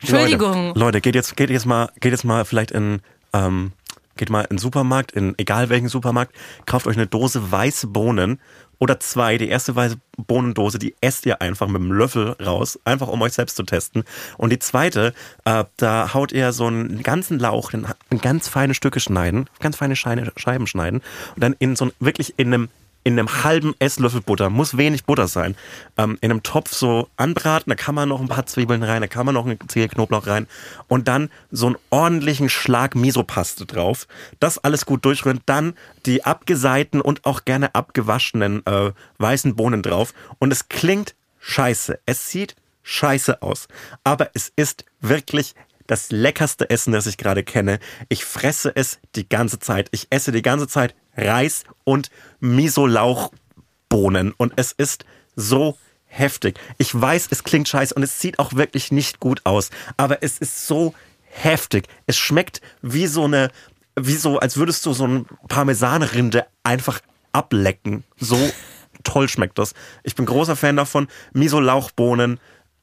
Entschuldigung. Leute, Leute, geht jetzt, geht jetzt mal, geht jetzt mal vielleicht in, ähm, geht mal in den Supermarkt, in egal welchen Supermarkt, kauft euch eine Dose weiße Bohnen oder zwei. Die erste weiße Bohnendose, die esst ihr einfach mit einem Löffel raus, einfach um euch selbst zu testen. Und die zweite, äh, da haut ihr so einen ganzen Lauch in ganz feine Stücke schneiden, ganz feine Scheine, Scheiben schneiden und dann in so ein, wirklich in einem in einem halben Esslöffel Butter, muss wenig Butter sein, ähm, in einem Topf so anbraten, da kann man noch ein paar Zwiebeln rein, da kann man noch einen Zehe Knoblauch rein und dann so einen ordentlichen Schlag Misopaste drauf. Das alles gut durchrühren, dann die abgeseiten und auch gerne abgewaschenen äh, weißen Bohnen drauf und es klingt scheiße. Es sieht scheiße aus, aber es ist wirklich das leckerste Essen, das ich gerade kenne. Ich fresse es die ganze Zeit. Ich esse die ganze Zeit Reis und Miso-Lauchbohnen und es ist so heftig. Ich weiß, es klingt scheiße und es sieht auch wirklich nicht gut aus, aber es ist so heftig. Es schmeckt wie so eine, wie so, als würdest du so ein Parmesanrinde einfach ablecken. So toll schmeckt das. Ich bin großer Fan davon. Miso-Lauchbohnen,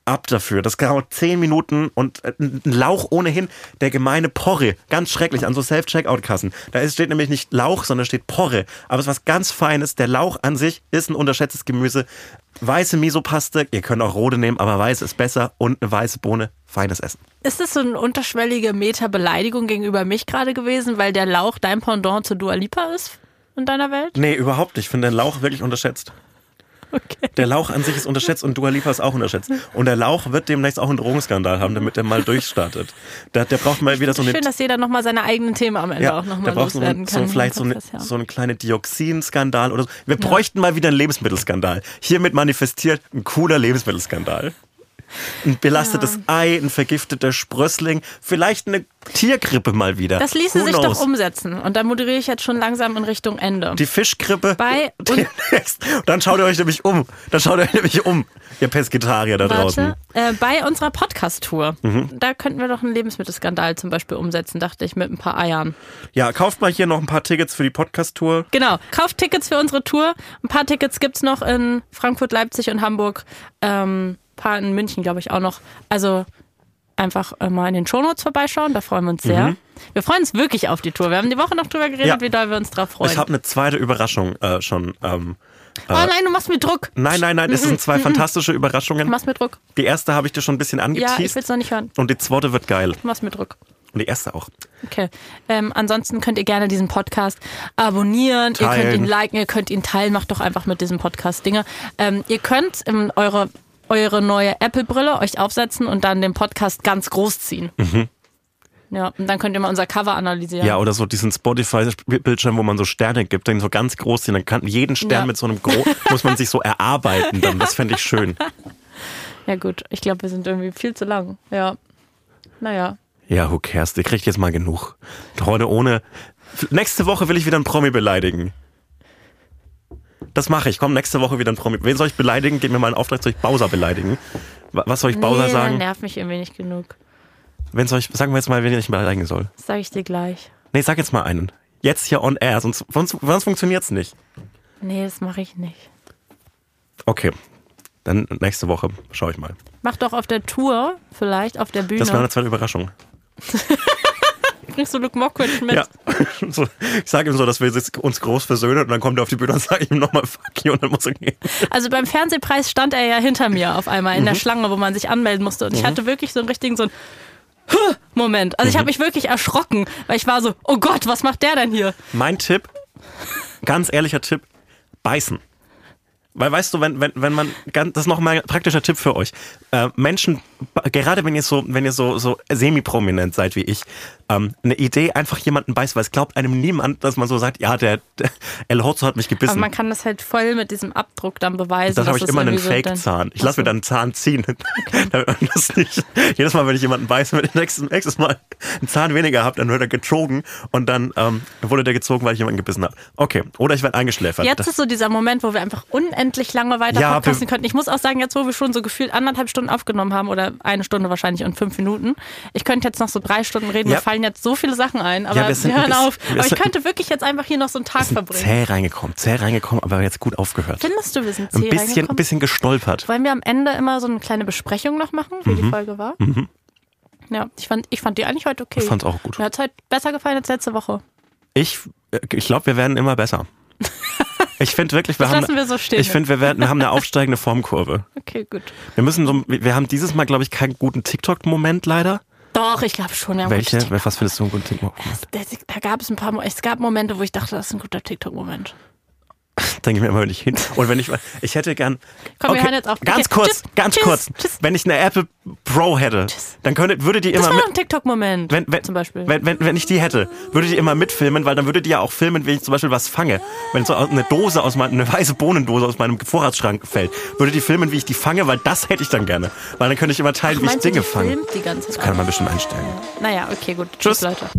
ab dafür. Das dauert 10 Minuten und äh, ein Lauch ohnehin, der gemeine Porre, ganz schrecklich an so Self-Checkout-Kassen. Da steht nämlich nicht Lauch, sondern steht Porre. Aber es ist was ganz Feines. Der Lauch an sich ist ein unterschätztes Gemüse. Weiße Misopaste, ihr könnt auch rote nehmen, aber weiß ist besser und eine weiße Bohne, feines Essen. Ist das so eine unterschwellige Meta-Beleidigung gegenüber mich gerade gewesen, weil der Lauch dein Pendant zu Dua Lipa ist in deiner Welt? Nee, überhaupt nicht. Ich finde den Lauch wirklich unterschätzt. Okay. Der Lauch an sich ist unterschätzt und Dua Lipa ist auch unterschätzt. Und der Lauch wird demnächst auch einen Drogenskandal haben, damit er mal durchstartet. Der, der braucht mal wieder so eine Schön, dass jeder nochmal seine eigenen Themen am Ende Ja, auch nochmal braucht so, loswerden ein- kann. so vielleicht so eine, ja. so eine kleine Dioxinskandal oder so. Wir bräuchten mal wieder einen Lebensmittelskandal. Hiermit manifestiert ein cooler Lebensmittelskandal. Ein belastetes Ei, ein vergifteter Sprössling, vielleicht eine Tiergrippe mal wieder. Das ließe Who sich knows? doch umsetzen. Und da moderiere ich jetzt schon langsam in Richtung Ende. Die Fischgrippe. Bei- demnächst. Dann schaut ihr euch nämlich um. Dann schaut ihr euch nämlich um, ihr Pesketarier da draußen. Warte, äh, bei unserer Podcast-Tour, Mhm. da könnten wir doch einen Lebensmittelskandal zum Beispiel umsetzen, dachte ich, mit ein paar Eiern. Ja, kauft mal hier noch ein paar Tickets für die Podcast-Tour. Genau, kauft Tickets für unsere Tour. Ein paar Tickets gibt's noch in Frankfurt, Leipzig und Hamburg. Ähm, paar in München, glaube ich, auch noch. Also einfach äh, mal in den Shownotes vorbeischauen, da freuen wir uns sehr. Wir freuen uns wirklich auf die Tour. Wir haben die Woche noch drüber geredet, Mhm. Ja. wie doll wir uns drauf freuen. Ich habe eine zweite Überraschung äh, schon. Ähm, oh nein, du machst mir Druck. nein, nein, nein, es sind zwei fantastische Du Überraschungen. machst mir Druck. Die erste habe ich dir schon ein bisschen Ja, ich angeteased. will's noch nicht hören. und die zweite wird geil. Du machst mir Druck. Und die erste auch. Okay. Ähm, ansonsten könnt ihr gerne diesen Podcast abonnieren. Ihr könnt Teilen. ihn liken, ihr könnt ihn teilen. Macht doch einfach mit diesem Podcast Dinge. Ähm, ihr könnt ähm, eure, eure neue Apple-Brille euch aufsetzen und dann den Podcast ganz groß ziehen. Ja, und dann könnt ihr mal unser Cover analysieren. Mhm. Ja, oder so diesen Spotify-Bildschirm, wo man so Sterne gibt, den so ganz groß sind. Dann kann jeden Stern Ja. mit so einem Gro muss man sich so erarbeiten. Dann. Das fände ich schön. Ja, gut. Ich glaube, wir sind irgendwie viel zu lang. Ja. Naja. Ja, who cares? Ihr kriegt jetzt mal genug. Heute ohne. Nächste Woche will ich wieder einen Promi beleidigen. Das mache ich. Komm, nächste Woche wieder einen Promi. Wen soll ich beleidigen? Gebt mir mal einen Auftrag, soll ich Bowser beleidigen? Wa- Was soll ich Bowser nee, sagen? nervt mich irgendwie nicht genug. Wen soll ich, sagen wir jetzt mal, wen ich beleidigen soll. Das sage ich dir gleich. Nee, sag jetzt mal einen. Jetzt hier on air, sonst, sonst, sonst funktioniert's nicht. Nee, das mache ich nicht. Okay. Dann nächste Woche schaue ich mal. Mach doch auf der Tour, vielleicht auf der Bühne. Das war eine zweite Überraschung. Bringst du Luke Mockridge mit? Ja. So, ich sage ihm so, dass wir uns groß versöhnen und dann kommt er auf die Bühne und sage ihm nochmal fuck you und dann muss er gehen. Also beim Fernsehpreis stand er ja hinter mir auf einmal in der Mhm. Schlange, wo man sich anmelden musste. Und ich hatte wirklich so einen richtigen so einen Moment. Also ich Mhm. habe mich wirklich erschrocken, weil ich war so, oh Gott, was macht der denn hier? Mein Tipp, ganz ehrlicher Tipp, beißen. Weil weißt du, wenn, wenn, wenn man, ganz- das ist noch mal ein praktischer Tipp für euch. Äh, Menschen gerade wenn ihr so, wenn ihr so, so semi-prominent seid wie ich, ähm, eine Idee einfach jemanden beißt, weil es glaubt einem niemand, dass man so sagt, ja, der, der El Hotzo hat mich Aber gebissen. man kann das halt voll mit diesem Abdruck dann beweisen. Dann habe ich immer einen so Fake-Zahn. Ich lasse mir dann einen Zahn ziehen. Damit man das nicht, jedes Mal, wenn ich jemanden beiße, wenn ich nächstes, nächstes Mal einen Zahn weniger habe, dann wird er gezogen und dann ähm, wurde der gezogen, weil ich jemanden gebissen habe. Okay. Oder ich werde eingeschläfert. Jetzt Das- ist so dieser Moment, wo wir einfach unendlich lange weiter Ja, podcasten könnten. Ich muss auch sagen, jetzt wo wir schon so gefühlt anderthalb Stunden aufgenommen haben oder eine Stunde wahrscheinlich und fünf Minuten, ich könnte jetzt noch so drei Stunden reden. Ja. Mir fallen jetzt so viele Sachen ein, aber Ja, wir wir, sind ein hören bisschen- auf. wir Aber ich könnte wirklich jetzt einfach hier noch so einen Tag verbringen. zäh reingekommen, zäh reingekommen, aber jetzt gut aufgehört. Findest du, wir sind Ein zäh bisschen, ein reingekommen? bisschen gestolpert. Wollen wir am Ende immer so eine kleine Besprechung noch machen, wie Mhm. die Folge war? Ja, ich fand, ich fand die eigentlich heute okay. Ich fand's auch gut. Mir hat es heute besser gefallen als letzte Woche. Ich, äh, ich glaube, wir werden immer besser. Ich finde wirklich, wir Das haben, lassen wir so stehen. ich finde, wir werden, wir haben eine aufsteigende Formkurve. Okay, gut. Wir müssen so, wir haben dieses Mal, glaube ich, keinen guten TikTok-Moment leider. Doch, ich glaube schon. Wir haben Welche? Was findest du einen guten TikTok-Moment? TikTok- Da gab es ein paar, Mo- es gab Momente, wo ich dachte, das ist ein guter TikTok-Moment. Denke ich mir immer, wenn ich hin. Und wenn ich, ich hätte gern. Komm, wir hören jetzt auf. Ganz Okay, kurz, tschüss, ganz tschüss, kurz. tschüss. Wenn ich eine Apple Pro hätte, dann könnte, würde die Das immer war mit, ein TikTok-Moment. wenn, wenn, zum Beispiel. Wenn, wenn, wenn ich die hätte, würde die immer mitfilmen, weil dann würde die ja auch filmen, wie ich zum Beispiel was fange. Wenn so eine Dose aus meinem, eine weiße Bohnendose aus meinem Vorratsschrank fällt, würde die filmen, wie ich die fange, weil das hätte ich dann gerne. Weil dann könnte ich immer teilen, wie ich Dinge fange. Das kann man bestimmt einstellen. Naja, okay, gut. Tschüss, Leute.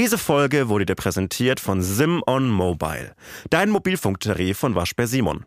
Diese Folge wurde dir präsentiert von Sim on Mobile, dein Mobilfunktarif von Waschbär Simon.